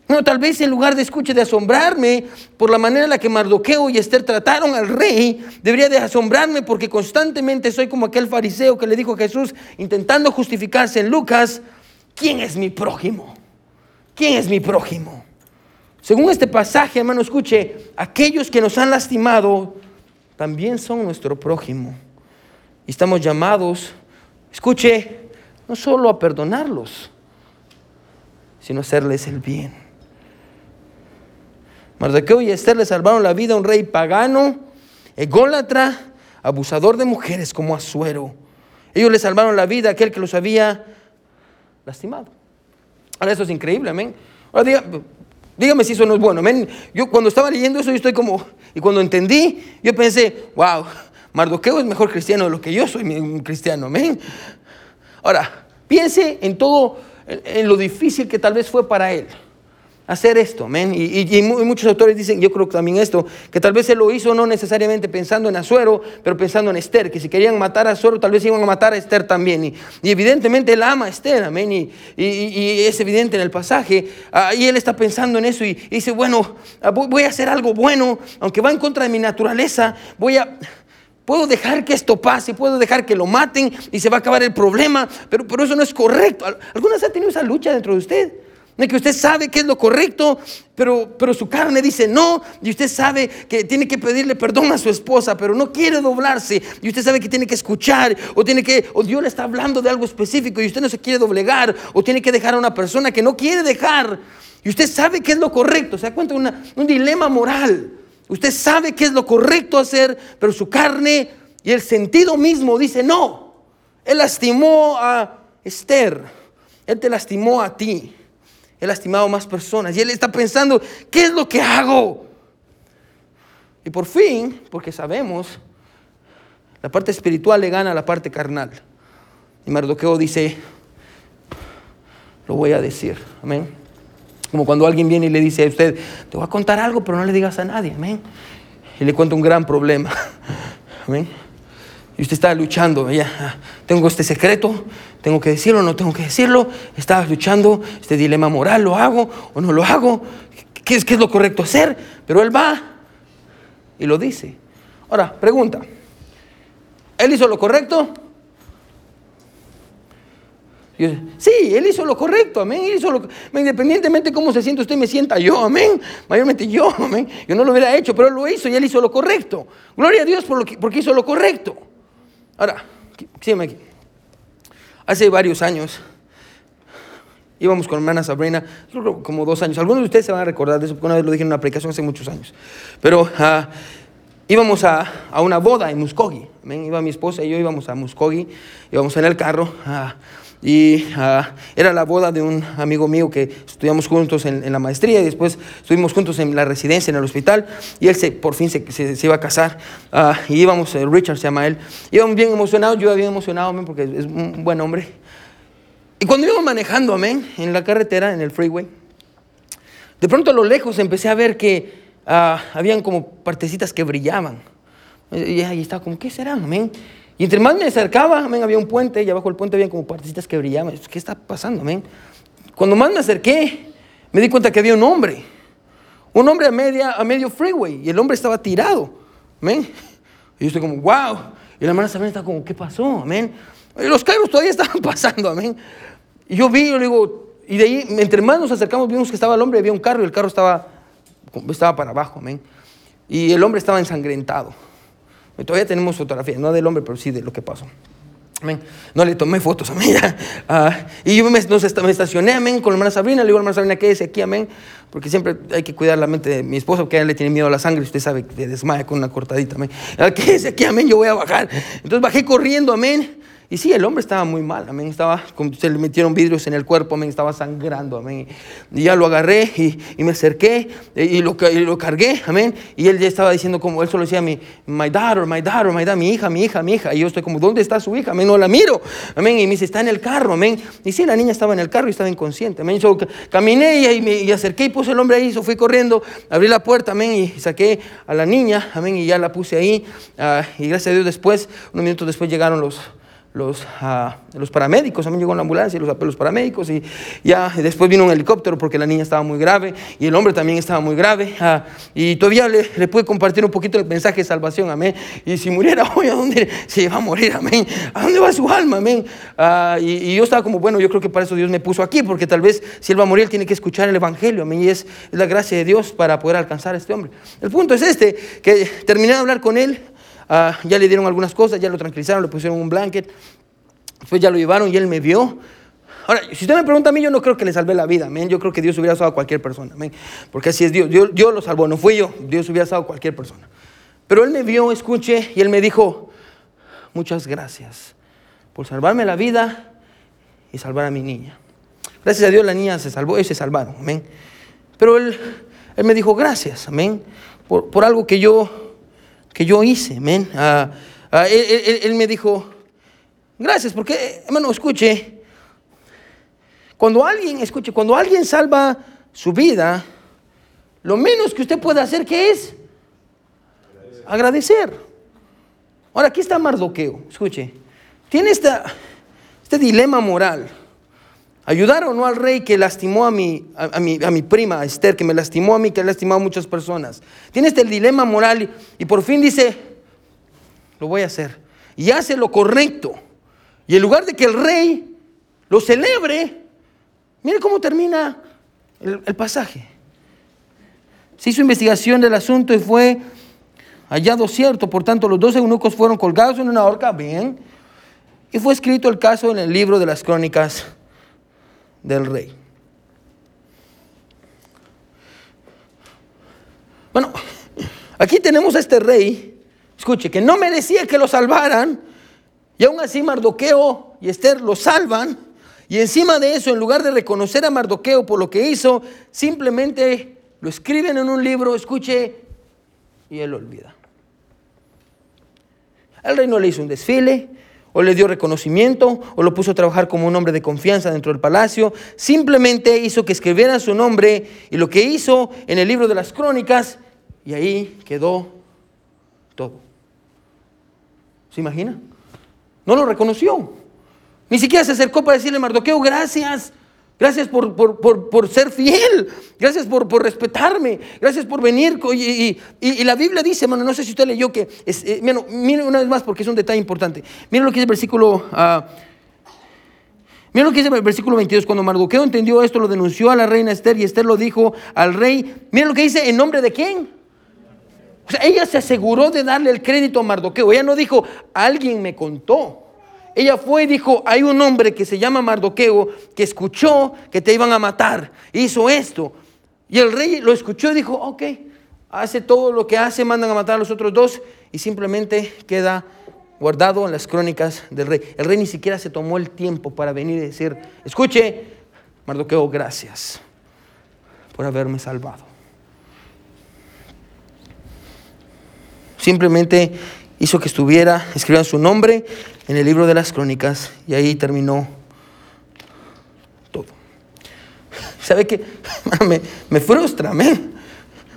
No, tal vez en lugar de escuche de asombrarme por la manera en la que Mardoqueo y Esther trataron al rey, debería de asombrarme porque constantemente soy como aquel fariseo que le dijo a Jesús, intentando justificarse en Lucas, ¿quién es mi prójimo? ¿Quién es mi prójimo? Según este pasaje, hermano, escuche, aquellos que nos han lastimado también son nuestro prójimo. Y estamos llamados, escuche, no solo a perdonarlos, sino a hacerles el bien. Mardoqueo y Esther le salvaron la vida a un rey pagano, ególatra, abusador de mujeres como Azuero. Ellos le salvaron la vida a aquel que los había lastimado. Ahora eso es increíble, amén. Ahora diga, Dígame si eso no es bueno. Yo cuando estaba leyendo eso, yo estoy como, y cuando entendí, yo pensé, wow, Mardoqueo es mejor cristiano de lo que yo soy un cristiano. Amén. Ahora, piense en todo, en lo difícil que tal vez fue para él hacer esto, amén. Y, muchos autores dicen, yo creo también esto, que tal vez él lo hizo no necesariamente pensando en Azuero, pero pensando en Esther, que si querían matar a Azuero, tal vez iban a matar a Esther también. Y, evidentemente él ama a Esther, amén. Y, es evidente en el pasaje. y él está pensando en eso y, dice, bueno, ah, voy a hacer algo bueno, aunque va en contra de mi naturaleza, voy a... Puedo dejar que esto pase, puedo dejar que lo maten y se va a acabar el problema, pero, pero eso no es correcto. ¿Alguna vez ha tenido esa lucha dentro de usted? De que usted sabe que es lo correcto, pero, pero su carne dice no, y usted sabe que tiene que pedirle perdón a su esposa, pero no quiere doblarse, y usted sabe que tiene que escuchar, o tiene que, o Dios le está hablando de algo específico, y usted no se quiere doblegar, o tiene que dejar a una persona que no quiere dejar, y usted sabe que es lo correcto, se da cuenta de un dilema moral. Usted sabe que es lo correcto hacer, pero su carne y el sentido mismo dice no. Él lastimó a Esther, él te lastimó a ti. Ha lastimado más personas y él está pensando, ¿qué es lo que hago? Y por fin, porque sabemos, la parte espiritual le gana a la parte carnal. Y Mardoqueo dice, lo voy a decir, amén. Como cuando alguien viene y le dice a usted, te voy a contar algo, pero no le digas a nadie, amén. Y le cuenta un gran problema, amén. Y usted está luchando, ya, ah, tengo este secreto, tengo que decirlo no tengo que decirlo, está luchando este dilema moral, ¿lo hago o no lo hago? ¿Qué es, lo correcto hacer? Pero él va y lo dice. Ahora, pregunta, ¿él hizo lo correcto? sí, él hizo lo correcto, amén. hizo lo, independientemente de cómo se siente usted, me sienta yo, amén. Mayormente yo, amén. Yo no lo hubiera hecho, pero él lo hizo y él hizo lo correcto. Gloria a Dios por lo que, porque hizo lo correcto. Ahora, sígueme aquí. Hace varios años íbamos con hermana Sabrina, como dos años. Algunos de ustedes se van a recordar de eso, porque una vez lo dije en una aplicación hace muchos años. Pero ah, íbamos a, una boda en Muskogee. Iba mi esposa y yo íbamos a Muskogee, íbamos en el carro. Ah, y ah, era la boda de un amigo mío que estudiamos juntos en, la maestría y después estuvimos juntos en la residencia, en el hospital, y él se, por fin se, se, iba a casar, uh, y íbamos, eh, Richard se llama él, íbamos bien emocionados, yo iba bien emocionado, amén, porque es un buen hombre. Y cuando íbamos manejando, amén, en la carretera, en el freeway, de pronto a lo lejos empecé a ver que uh, habían como partecitas que brillaban. Y ahí estaba como, ¿qué serán, amén? Y entre más me acercaba, había un puente y abajo del puente había como partecitas que brillaban. ¿Qué está pasando, amén? Cuando más me acerqué, me di cuenta que había un hombre. un hombre a, media, a medio freeway y el hombre estaba tirado. Amén. Y yo estoy como, wow. Y la hermana Sabrina está como, ¿qué pasó? Amén. Y los carros todavía estaban pasando, amén. Y yo vi, yo le digo, y de ahí, entre más nos acercamos, vimos que estaba el hombre, había un carro y el carro estaba, estaba para abajo, amén. Y el hombre estaba ensangrentado. Todavía tenemos fotografías, no del hombre, pero sí de lo que pasó. Amén. No le tomé fotos, amén. Ah, y yo me, me, estacioné, amén, con la hermana Sabrina. Le digo a la hermana Sabrina, quédese aquí, amén. Porque siempre hay que cuidar la mente de mi esposa, porque a él le tiene miedo a la sangre. Usted sabe que desmaya con una cortadita, amén. Ah, quédese aquí, amén, yo voy a bajar. Entonces bajé corriendo, amén. Y sí, el hombre estaba muy mal, amén. Estaba, se le metieron vidrios en el cuerpo, amén. Estaba sangrando, amén. Y ya lo agarré y, y me acerqué y lo, y lo, cargué, amén. Y él ya estaba diciendo, como él solo decía, mi, my daughter, my daughter, my daughter, mi hija, mi hija, mi hija. Y yo estoy como, ¿dónde está su hija? Amén, no la miro, amén. Y me dice, está en el carro, amén. Y sí, la niña estaba en el carro y estaba inconsciente, amén. Yo caminé y, me, y acerqué y puse el hombre ahí, yo fui corriendo, abrí la puerta, amén. Y saqué a la niña, amén. Y ya la puse ahí. Uh, y gracias a Dios después, unos minutos después llegaron los los, uh, los paramédicos, también llegó la ambulancia y los, los paramédicos y ya después vino un helicóptero porque la niña estaba muy grave y el hombre también estaba muy grave uh, y todavía le, le, pude compartir un poquito el mensaje de salvación, amén. Y si muriera hoy, ¿a dónde se va a morir, amén? ¿A dónde va su alma, amén? Uh, y, y, yo estaba como, bueno, yo creo que para eso Dios me puso aquí porque tal vez si él va a morir, él tiene que escuchar el Evangelio, amén. Y es, es la gracia de Dios para poder alcanzar a este hombre. El punto es este, que terminé de hablar con él. Uh, ya le dieron algunas cosas, ya lo tranquilizaron, le pusieron un blanket. Después ya lo llevaron y él me vio. Ahora, si usted me pregunta a mí, yo no creo que le salvé la vida, amén. Yo creo que Dios hubiera salvado a cualquier persona, amén. Porque así es Dios. Dios. Dios lo salvó, no fui yo. Dios hubiera salvado a cualquier persona. Pero él me vio, escuche, y él me dijo, muchas gracias por salvarme la vida y salvar a mi niña. Gracias a Dios la niña se salvó, ellos se salvaron, amén. Pero él, él me dijo, gracias, amén, por, por algo que yo, que yo hice, amén. Él, él, él me dijo, Gracias, porque, hermano, escuche, cuando alguien, escuche, cuando alguien salva su vida, lo menos que usted puede hacer, ¿qué es? Agradecer. Ahora, aquí está Mardoqueo, escuche, tiene esta, este dilema moral. Ayudar o no al rey que lastimó a mi, a, a, mi, a mi prima Esther, que me lastimó a mí, que ha lastimado a muchas personas. Tiene este dilema moral y, y por fin dice, lo voy a hacer. Y hace lo correcto. Y en lugar de que el rey lo celebre, mire cómo termina el, el, pasaje. Se hizo investigación del asunto y fue hallado cierto. Por tanto, los dos eunucos fueron colgados en una horca, bien. Y fue escrito el caso en el libro de las crónicas del rey. Bueno, aquí tenemos a este rey, escuche, que no merecía que lo salvaran, y aún así Mardoqueo y Esther lo salvan. Y encima de eso, en lugar de reconocer a Mardoqueo por lo que hizo, simplemente lo escriben en un libro, escuche, y él lo olvida. El rey no le hizo un desfile, o le dio reconocimiento, o lo puso a trabajar como un hombre de confianza dentro del palacio. Simplemente hizo que escribieran su nombre y lo que hizo en el libro de las crónicas, y ahí quedó todo. ¿Se imagina? No lo reconoció. Ni siquiera se acercó para decirle, Mardoqueo, gracias. Gracias por, por, por, por ser fiel. Gracias por, respetarme. Gracias por venir. Y, y, y, la Biblia dice, hermano, no sé si usted leyó que... Es, eh, una vez más porque es un detalle importante. Mire lo que dice el versículo... Uh, Mira lo que dice el versículo 22. Cuando Mardoqueo entendió esto, lo denunció a la reina Esther y Esther lo dijo al rey. Mira lo que dice, ¿en nombre de quién? O sea, ella se aseguró de darle el crédito a Mardoqueo. Ella no dijo, alguien me contó. Ella fue y dijo, hay un hombre que se llama Mardoqueo que escuchó que te iban a matar. Hizo esto. Y el rey lo escuchó y dijo, ok, hace todo lo que hace, mandan a matar a los otros dos y simplemente queda guardado en las crónicas del rey. El rey ni siquiera se tomó el tiempo para venir y decir, escuche, Mardoqueo, gracias por haberme salvado. Simplemente hizo que estuviera, escribieran su nombre en el libro de las crónicas y ahí terminó todo. ¿Sabe qué? Me, me frustra, amén.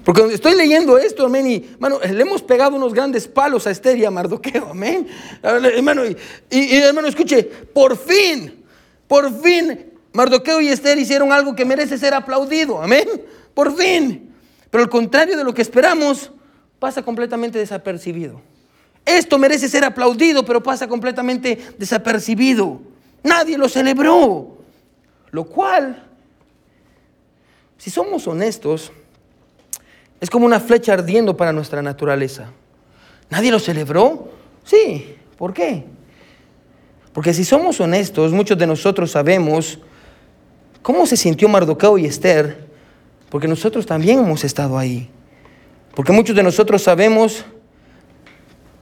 Porque estoy leyendo esto, amén, y hermano, le hemos pegado unos grandes palos a Esther y a Mardoqueo, amén. Hermano, y, y, hermano, escuche, por fin, por fin, Mardoqueo y Esther hicieron algo que merece ser aplaudido, amén. Por fin. Pero al contrario de lo que esperamos, pasa completamente desapercibido. Esto merece ser aplaudido, pero pasa completamente desapercibido. Nadie lo celebró. Lo cual, si somos honestos, es como una flecha ardiendo para nuestra naturaleza. ¿Nadie lo celebró? Sí. ¿Por qué? Porque si somos honestos, muchos de nosotros sabemos cómo se sintió Mardoqueo y Esther, porque nosotros también hemos estado ahí. Porque muchos de nosotros sabemos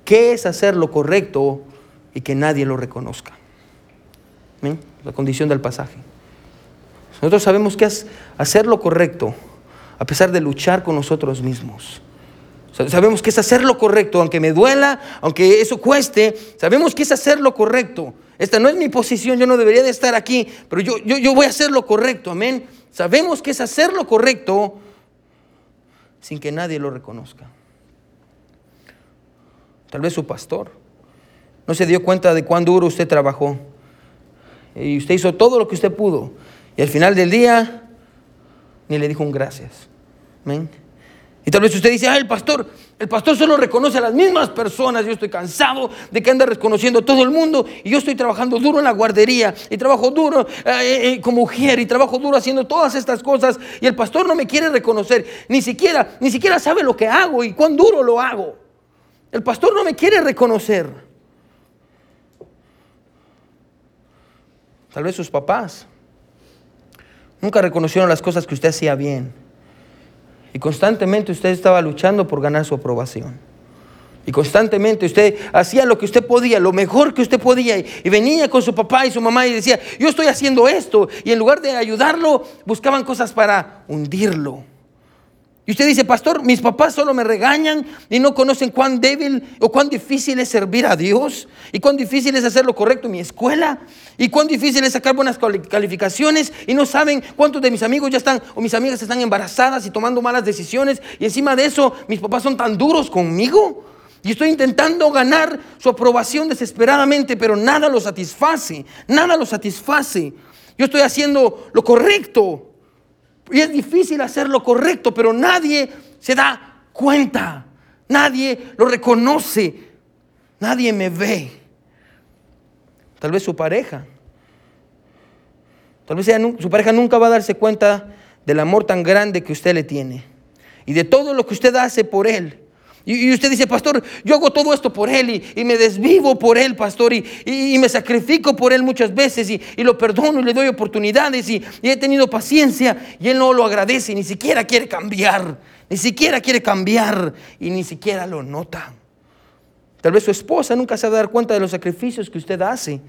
qué es hacer lo correcto y que nadie lo reconozca. La condición del pasaje. Nosotros sabemos qué es hacer lo correcto a pesar de luchar con nosotros mismos. Sabemos que es hacer lo correcto, aunque me duela, aunque eso cueste, sabemos que es hacer lo correcto. Esta no es mi posición, yo no debería de estar aquí, pero yo, yo, yo voy a hacer lo correcto, amén. Sabemos que es hacer lo correcto sin que nadie lo reconozca. Tal vez su pastor no se dio cuenta de cuán duro usted trabajó. Y usted hizo todo lo que usted pudo. Y al final del día, ni le dijo un gracias. Amén. Y tal vez usted dice, ah, el pastor, el pastor solo reconoce a las mismas personas. Yo estoy cansado de que anda reconociendo a todo el mundo. Y yo estoy trabajando duro en la guardería. Y trabajo duro eh, eh, eh, como mujer. Y trabajo duro haciendo todas estas cosas. Y el pastor no me quiere reconocer. Ni siquiera, ni siquiera sabe lo que hago y cuán duro lo hago. El pastor no me quiere reconocer. Tal vez sus papás nunca reconocieron las cosas que usted hacía bien. Y constantemente usted estaba luchando por ganar su aprobación. Y constantemente usted hacía lo que usted podía, lo mejor que usted podía. Y venía con su papá y su mamá y decía, yo estoy haciendo esto. Y en lugar de ayudarlo, buscaban cosas para hundirlo. Y usted dice, pastor, mis papás solo me regañan y no conocen cuán débil o cuán difícil es servir a Dios y cuán difícil es hacer lo correcto en mi escuela y cuán difícil es sacar buenas calificaciones y no saben cuántos de mis amigos ya están o mis amigas están embarazadas y tomando malas decisiones y encima de eso mis papás son tan duros conmigo. Y estoy intentando ganar su aprobación desesperadamente, pero nada lo satisface, nada lo satisface. Yo estoy haciendo lo correcto, y es difícil hacer lo correcto, pero nadie se da cuenta. Nadie lo reconoce. Nadie me ve. Tal vez su pareja. Tal vez su pareja nunca va a darse cuenta del amor tan grande que usted le tiene. Y de todo lo que usted hace por él. Y, usted dice, pastor, yo hago todo esto por Él y, me desvivo por Él, pastor, y, me sacrifico por Él muchas veces y, lo perdono y le doy oportunidades y, he tenido paciencia y Él no lo agradece, ni siquiera quiere cambiar, ni siquiera quiere cambiar y ni siquiera lo nota. Tal vez su esposa nunca se va a dar cuenta de los sacrificios que usted hace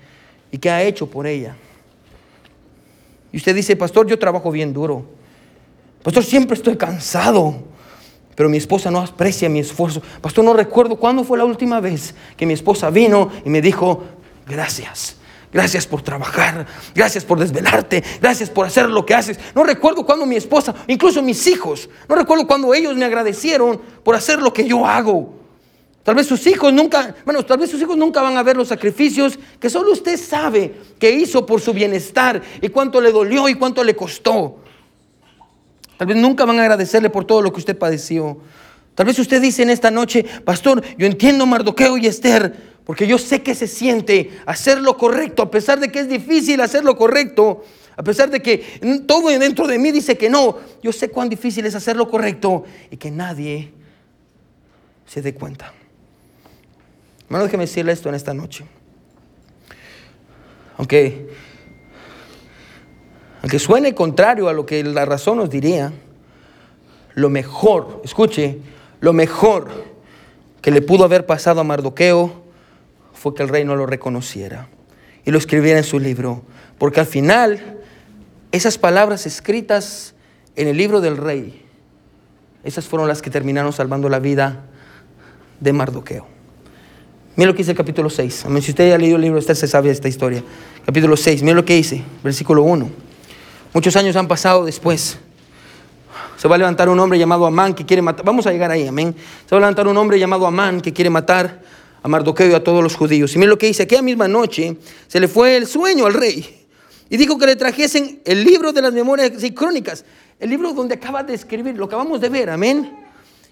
y que ha hecho por ella. Y usted dice, pastor, yo trabajo bien duro. Pastor, siempre estoy cansado pero mi esposa no aprecia mi esfuerzo. Pastor, no recuerdo cuándo fue la última vez que mi esposa vino y me dijo, gracias. Gracias por trabajar, gracias por desvelarte, gracias por hacer lo que haces. No recuerdo cuándo mi esposa, incluso mis hijos, no recuerdo cuándo ellos me agradecieron por hacer lo que yo hago. Tal vez sus hijos nunca, bueno, tal vez sus hijos nunca van a ver los sacrificios que solo usted sabe que hizo por su bienestar y cuánto le dolió y cuánto le costó. Tal vez nunca van a agradecerle por todo lo que usted padeció. Tal vez usted dice en esta noche, pastor, yo entiendo Mardoqueo y Esther, porque yo sé que se siente hacer lo correcto, a pesar de que es difícil hacer lo correcto, a pesar de que todo dentro de mí dice que no, yo sé cuán difícil es hacer lo correcto y que nadie se dé cuenta. Hermano, déjeme decirle esto en esta noche. Aunque aunque suene contrario a lo que la razón nos diría, lo mejor, escuche, lo mejor que le pudo haber pasado a Mardoqueo fue que el rey no lo reconociera y lo escribiera en su libro. Porque al final, esas palabras escritas en el libro del rey, esas fueron las que terminaron salvando la vida de Mardoqueo. Mira lo que dice el capítulo 6. Si usted ha leído el libro, usted se sabe esta historia. Capítulo 6, mira lo que dice, versículo 1. Muchos años han pasado después. Se va a levantar un hombre llamado Amán que quiere matar. Vamos a llegar ahí, amén. Se va a levantar un hombre llamado Amán que quiere matar a Mardoqueo y a todos los judíos. Y mira lo que dice: aquella misma noche se le fue el sueño al rey. y dijo que le trajesen el libro de las memorias y crónicas, el libro donde acaba de escribir, lo acabamos de ver, amén.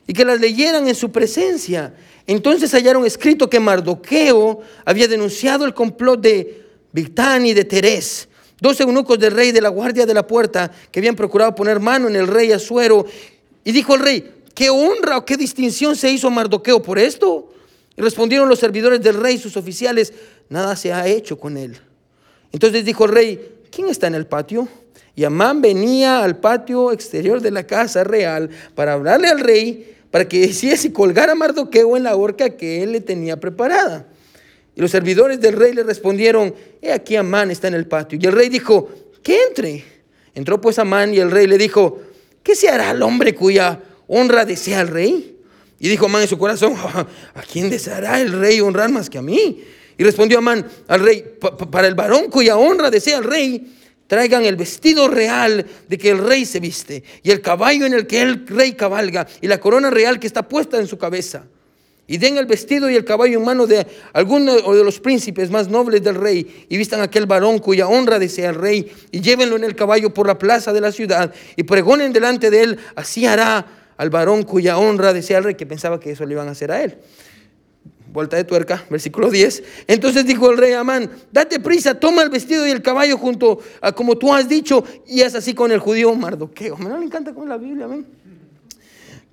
Y que las leyeran en su presencia. Entonces hallaron escrito que Mardoqueo había denunciado el complot de Victán y de Terés, dos eunucos del rey de la guardia de la puerta que habían procurado poner mano en el rey Asuero. Y dijo el rey, ¿qué honra o qué distinción se hizo Mardoqueo por esto? Y respondieron los servidores del rey, sus oficiales, nada se ha hecho con él. Entonces dijo el rey, ¿quién está en el patio? Y Amán venía al patio exterior de la casa real para hablarle al rey para que hiciese colgar a Mardoqueo en la horca que él le tenía preparada. Y los servidores del rey le respondieron, he aquí Amán está en el patio. Y el rey dijo, que entre. Entró pues Amán y el rey le dijo, ¿qué se hará al hombre cuya honra desea el rey? Y dijo Amán en su corazón, ¿a quién deseará el rey honrar más que a mí? Y respondió Amán al rey, para el varón cuya honra desea el rey, traigan el vestido real de que el rey se viste, y el caballo en el que el rey cabalga, y la corona real que está puesta en su cabeza. Y den el vestido y el caballo en mano de alguno de los príncipes más nobles del rey, y vistan a aquel varón cuya honra desea el rey, y llévenlo en el caballo por la plaza de la ciudad, y pregonen delante de él, así hará al varón cuya honra desea el rey, que pensaba que eso le iban a hacer a él vuelta de tuerca, versículo 10. Entonces dijo el rey Amán, date prisa, toma el vestido y el caballo junto a como tú has dicho, y es así con el judío Mardoqueo. Me no le encanta con la Biblia, amén.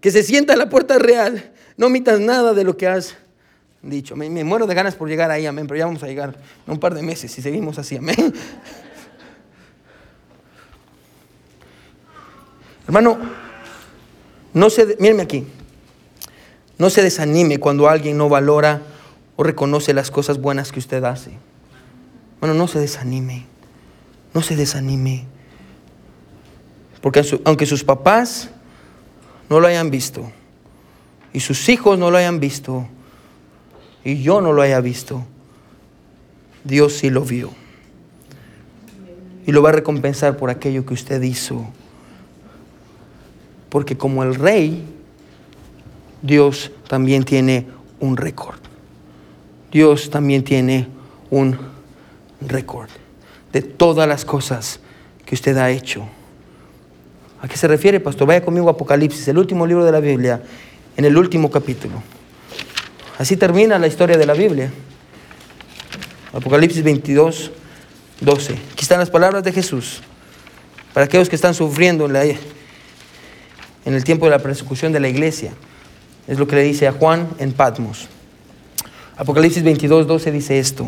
Que se sienta en la puerta real, no omitas nada de lo que has dicho. Me, muero de ganas por llegar ahí, amén, pero ya vamos a llegar en un par de meses si seguimos así, amén. Hermano, no se, mírenme aquí, no se desanime cuando alguien no valora o reconoce las cosas buenas que usted hace. Bueno, no se desanime. No se desanime. Porque aunque sus papás no lo hayan visto, y sus hijos no lo hayan visto, y yo no lo haya visto, Dios sí lo vio. Y lo va a recompensar por aquello que usted hizo. Porque como el rey, Dios también tiene un récord. Dios también tiene un récord de todas las cosas que usted ha hecho. ¿A qué se refiere, pastor? Vaya conmigo a Apocalipsis, el último libro de la Biblia, en el último capítulo. Así termina la historia de la Biblia. Apocalipsis 22, 12. Aquí están las palabras de Jesús. Para aquellos que están sufriendo en, en el tiempo de la persecución de la iglesia. Es lo que le dice a Juan en Patmos. Apocalipsis 22, 12 dice esto.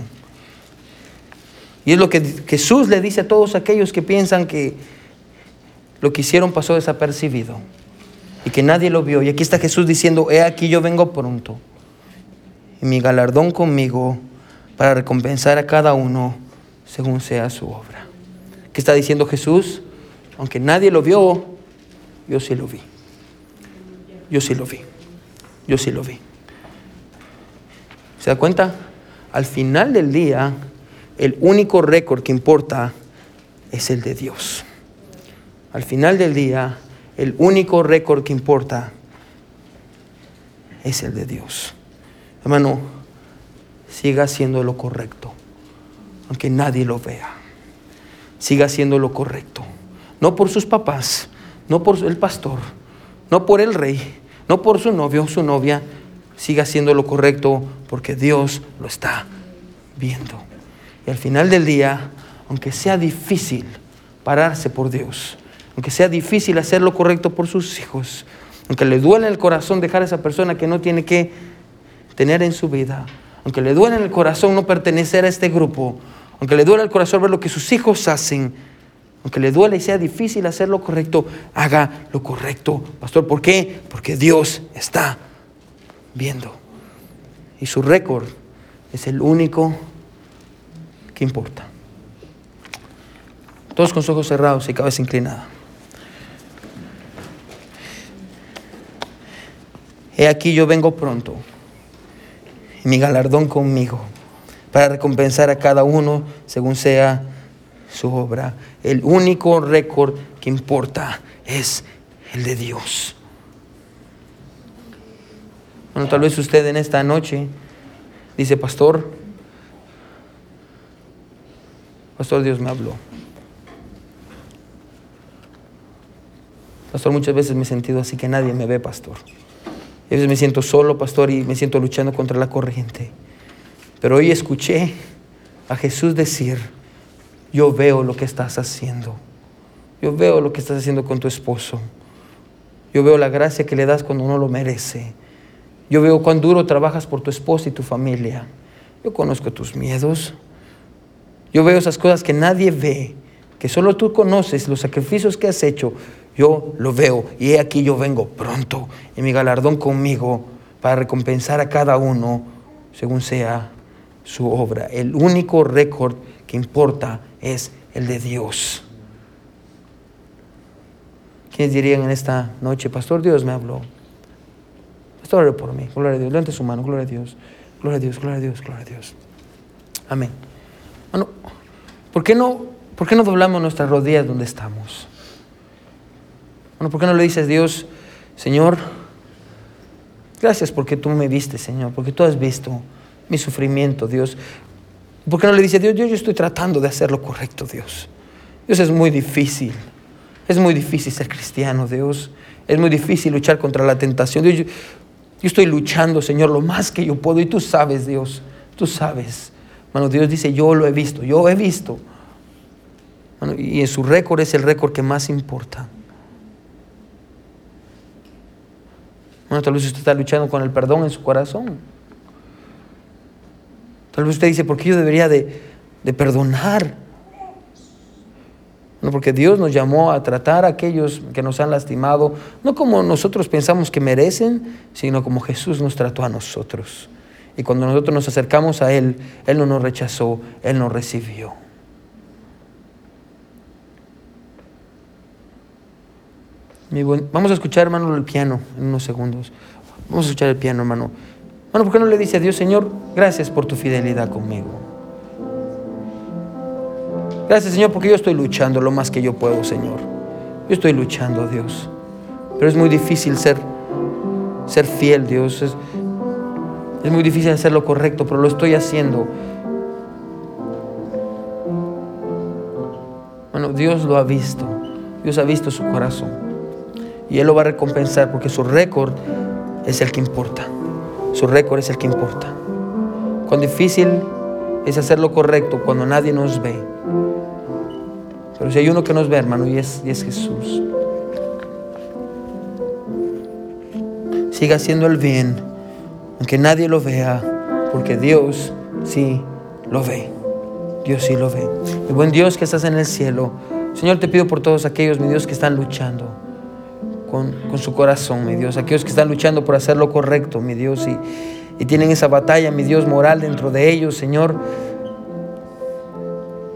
Y es lo que Jesús le dice a todos aquellos que piensan que lo que hicieron pasó desapercibido y que nadie lo vio. Y aquí está Jesús diciendo, he aquí yo vengo pronto y mi galardón conmigo para recompensar a cada uno según sea su obra. ¿Qué está diciendo Jesús? Aunque nadie lo vio, yo sí lo vi. Yo sí lo vi. Yo sí lo vi. ¿Se da cuenta? Al final del día, el único récord que importa es el de Dios. Al final del día, el único récord que importa es el de Dios. Hermano, siga haciendo lo correcto, aunque nadie lo vea. Siga haciendo lo correcto. No por sus papás, no por el pastor, no por el rey, no por su novio o su novia, siga haciendo lo correcto porque Dios lo está viendo. Y al final del día, aunque sea difícil pararse por Dios, aunque sea difícil hacer lo correcto por sus hijos, aunque le duele el corazón dejar a esa persona que no tiene que tener en su vida, aunque le duele el corazón no pertenecer a este grupo, aunque le duele el corazón ver lo que sus hijos hacen, aunque le duele y sea difícil hacer lo correcto, haga lo correcto. Pastor, ¿por qué? Porque Dios está viendo. Y su récord es el único que importa. Todos con sus ojos cerrados y cabeza inclinada. He aquí yo vengo pronto, y mi galardón conmigo, para recompensar a cada uno según sea su obra. El único récord que importa es el de Dios. Bueno, tal vez usted en esta noche dice, pastor, pastor Dios me habló. Pastor, muchas veces me he sentido así que nadie me ve, pastor. A me siento solo, pastor, y me siento luchando contra la corriente. Pero hoy escuché a Jesús decir, yo veo lo que estás haciendo. Yo veo lo que estás haciendo con tu esposo. Yo veo la gracia que le das cuando uno lo merece. Yo veo cuán duro trabajas por tu esposa y tu familia. Yo conozco tus miedos. Yo veo esas cosas que nadie ve, que solo tú conoces, los sacrificios que has hecho. Yo lo veo y he aquí yo vengo pronto y mi galardón conmigo para recompensar a cada uno según sea su obra. El único récord que importa es el de Dios. ¿Quiénes dirían en esta noche, Pastor, Dios me habló? Pastor, ore por mí. Gloria a Dios. Levante su mano. Gloria a Dios. Gloria a Dios, gloria a Dios, gloria a Dios. Amén. Bueno, ¿por qué no, por qué no doblamos nuestras rodillas donde estamos? Bueno, ¿por qué no le dices, Dios, Señor, gracias porque tú me viste, Señor, porque tú has visto mi sufrimiento, Dios. ¿Por qué no le dices, Dios, yo, yo estoy tratando de hacer lo correcto, Dios? Dios es muy difícil. Es muy difícil ser cristiano, Dios. Es muy difícil luchar contra la tentación. Dios, yo, estoy luchando, Señor, lo más que yo puedo. Y tú sabes, Dios, tú sabes. Bueno, Dios dice, yo lo he visto, yo he visto. Y en su récord es el récord que más importa. Tal vez usted está luchando con el perdón en su corazón. Tal vez usted dice, ¿por qué yo debería de, de perdonar? No, porque Dios nos llamó a tratar a aquellos que nos han lastimado, no como nosotros pensamos que merecen, sino como Jesús nos trató a nosotros. Y cuando nosotros nos acercamos a Él, Él no nos rechazó, Él nos recibió. Vamos a escuchar, hermano, el piano en unos segundos. Vamos a escuchar el piano, hermano. Bueno, ¿por qué no le dice a Dios, Señor, gracias por tu fidelidad conmigo? Gracias, Señor, porque yo estoy luchando lo más que yo puedo, Señor. Yo estoy luchando, Dios. Pero es muy difícil ser, ser fiel, Dios. Es, es muy difícil hacer lo correcto, pero lo estoy haciendo. Bueno, Dios lo ha visto. Dios ha visto su corazón. Y Él lo va a recompensar porque su récord es el que importa. Su récord es el que importa. Cuán difícil es hacer lo correcto cuando nadie nos ve. Pero si hay uno que nos ve, hermano, y es, y es Jesús. Siga haciendo el bien, aunque nadie lo vea, porque Dios sí lo ve. Dios sí lo ve. El buen Dios que estás en el cielo, Señor, te pido por todos aquellos, mi Dios, que están luchando con, su corazón, mi Dios. Aquellos que están luchando por hacer lo correcto, mi Dios, y, tienen esa batalla, mi Dios, moral dentro de ellos, Señor.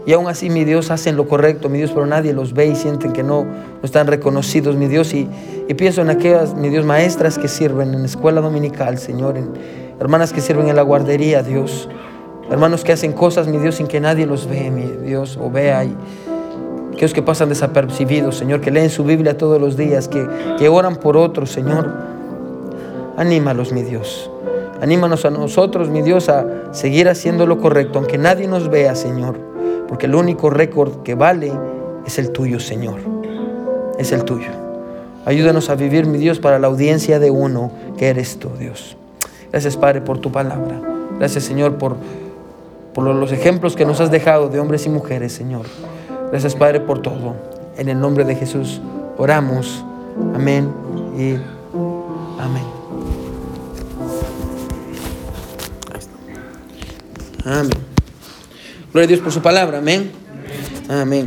Y aún así, mi Dios, hacen lo correcto, mi Dios, pero nadie los ve y sienten que no, están reconocidos, mi Dios. Y, pienso en aquellas, mi Dios, maestras que sirven en la escuela dominical, Señor, hermanas que sirven en la guardería, Dios. Hermanos que hacen cosas, mi Dios, sin que nadie los ve, mi Dios, o vea. Y, aquellos que pasan desapercibidos, Señor, que leen su Biblia todos los días, que, que oran por otros, Señor. Anímalos, mi Dios. Anímanos a nosotros, mi Dios, a seguir haciendo lo correcto, aunque nadie nos vea, Señor. Porque el único récord que vale es el tuyo, Señor. Es el tuyo. Ayúdanos a vivir, mi Dios, para la audiencia de uno que eres tú, Dios. Gracias, Padre, por tu palabra. Gracias, Señor, por, por los ejemplos que nos has dejado de hombres y mujeres, Señor. Gracias, Padre, por todo. En el nombre de Jesús oramos. Amén y amén. Amén. Gloria a Dios por su palabra. Amén. Amén.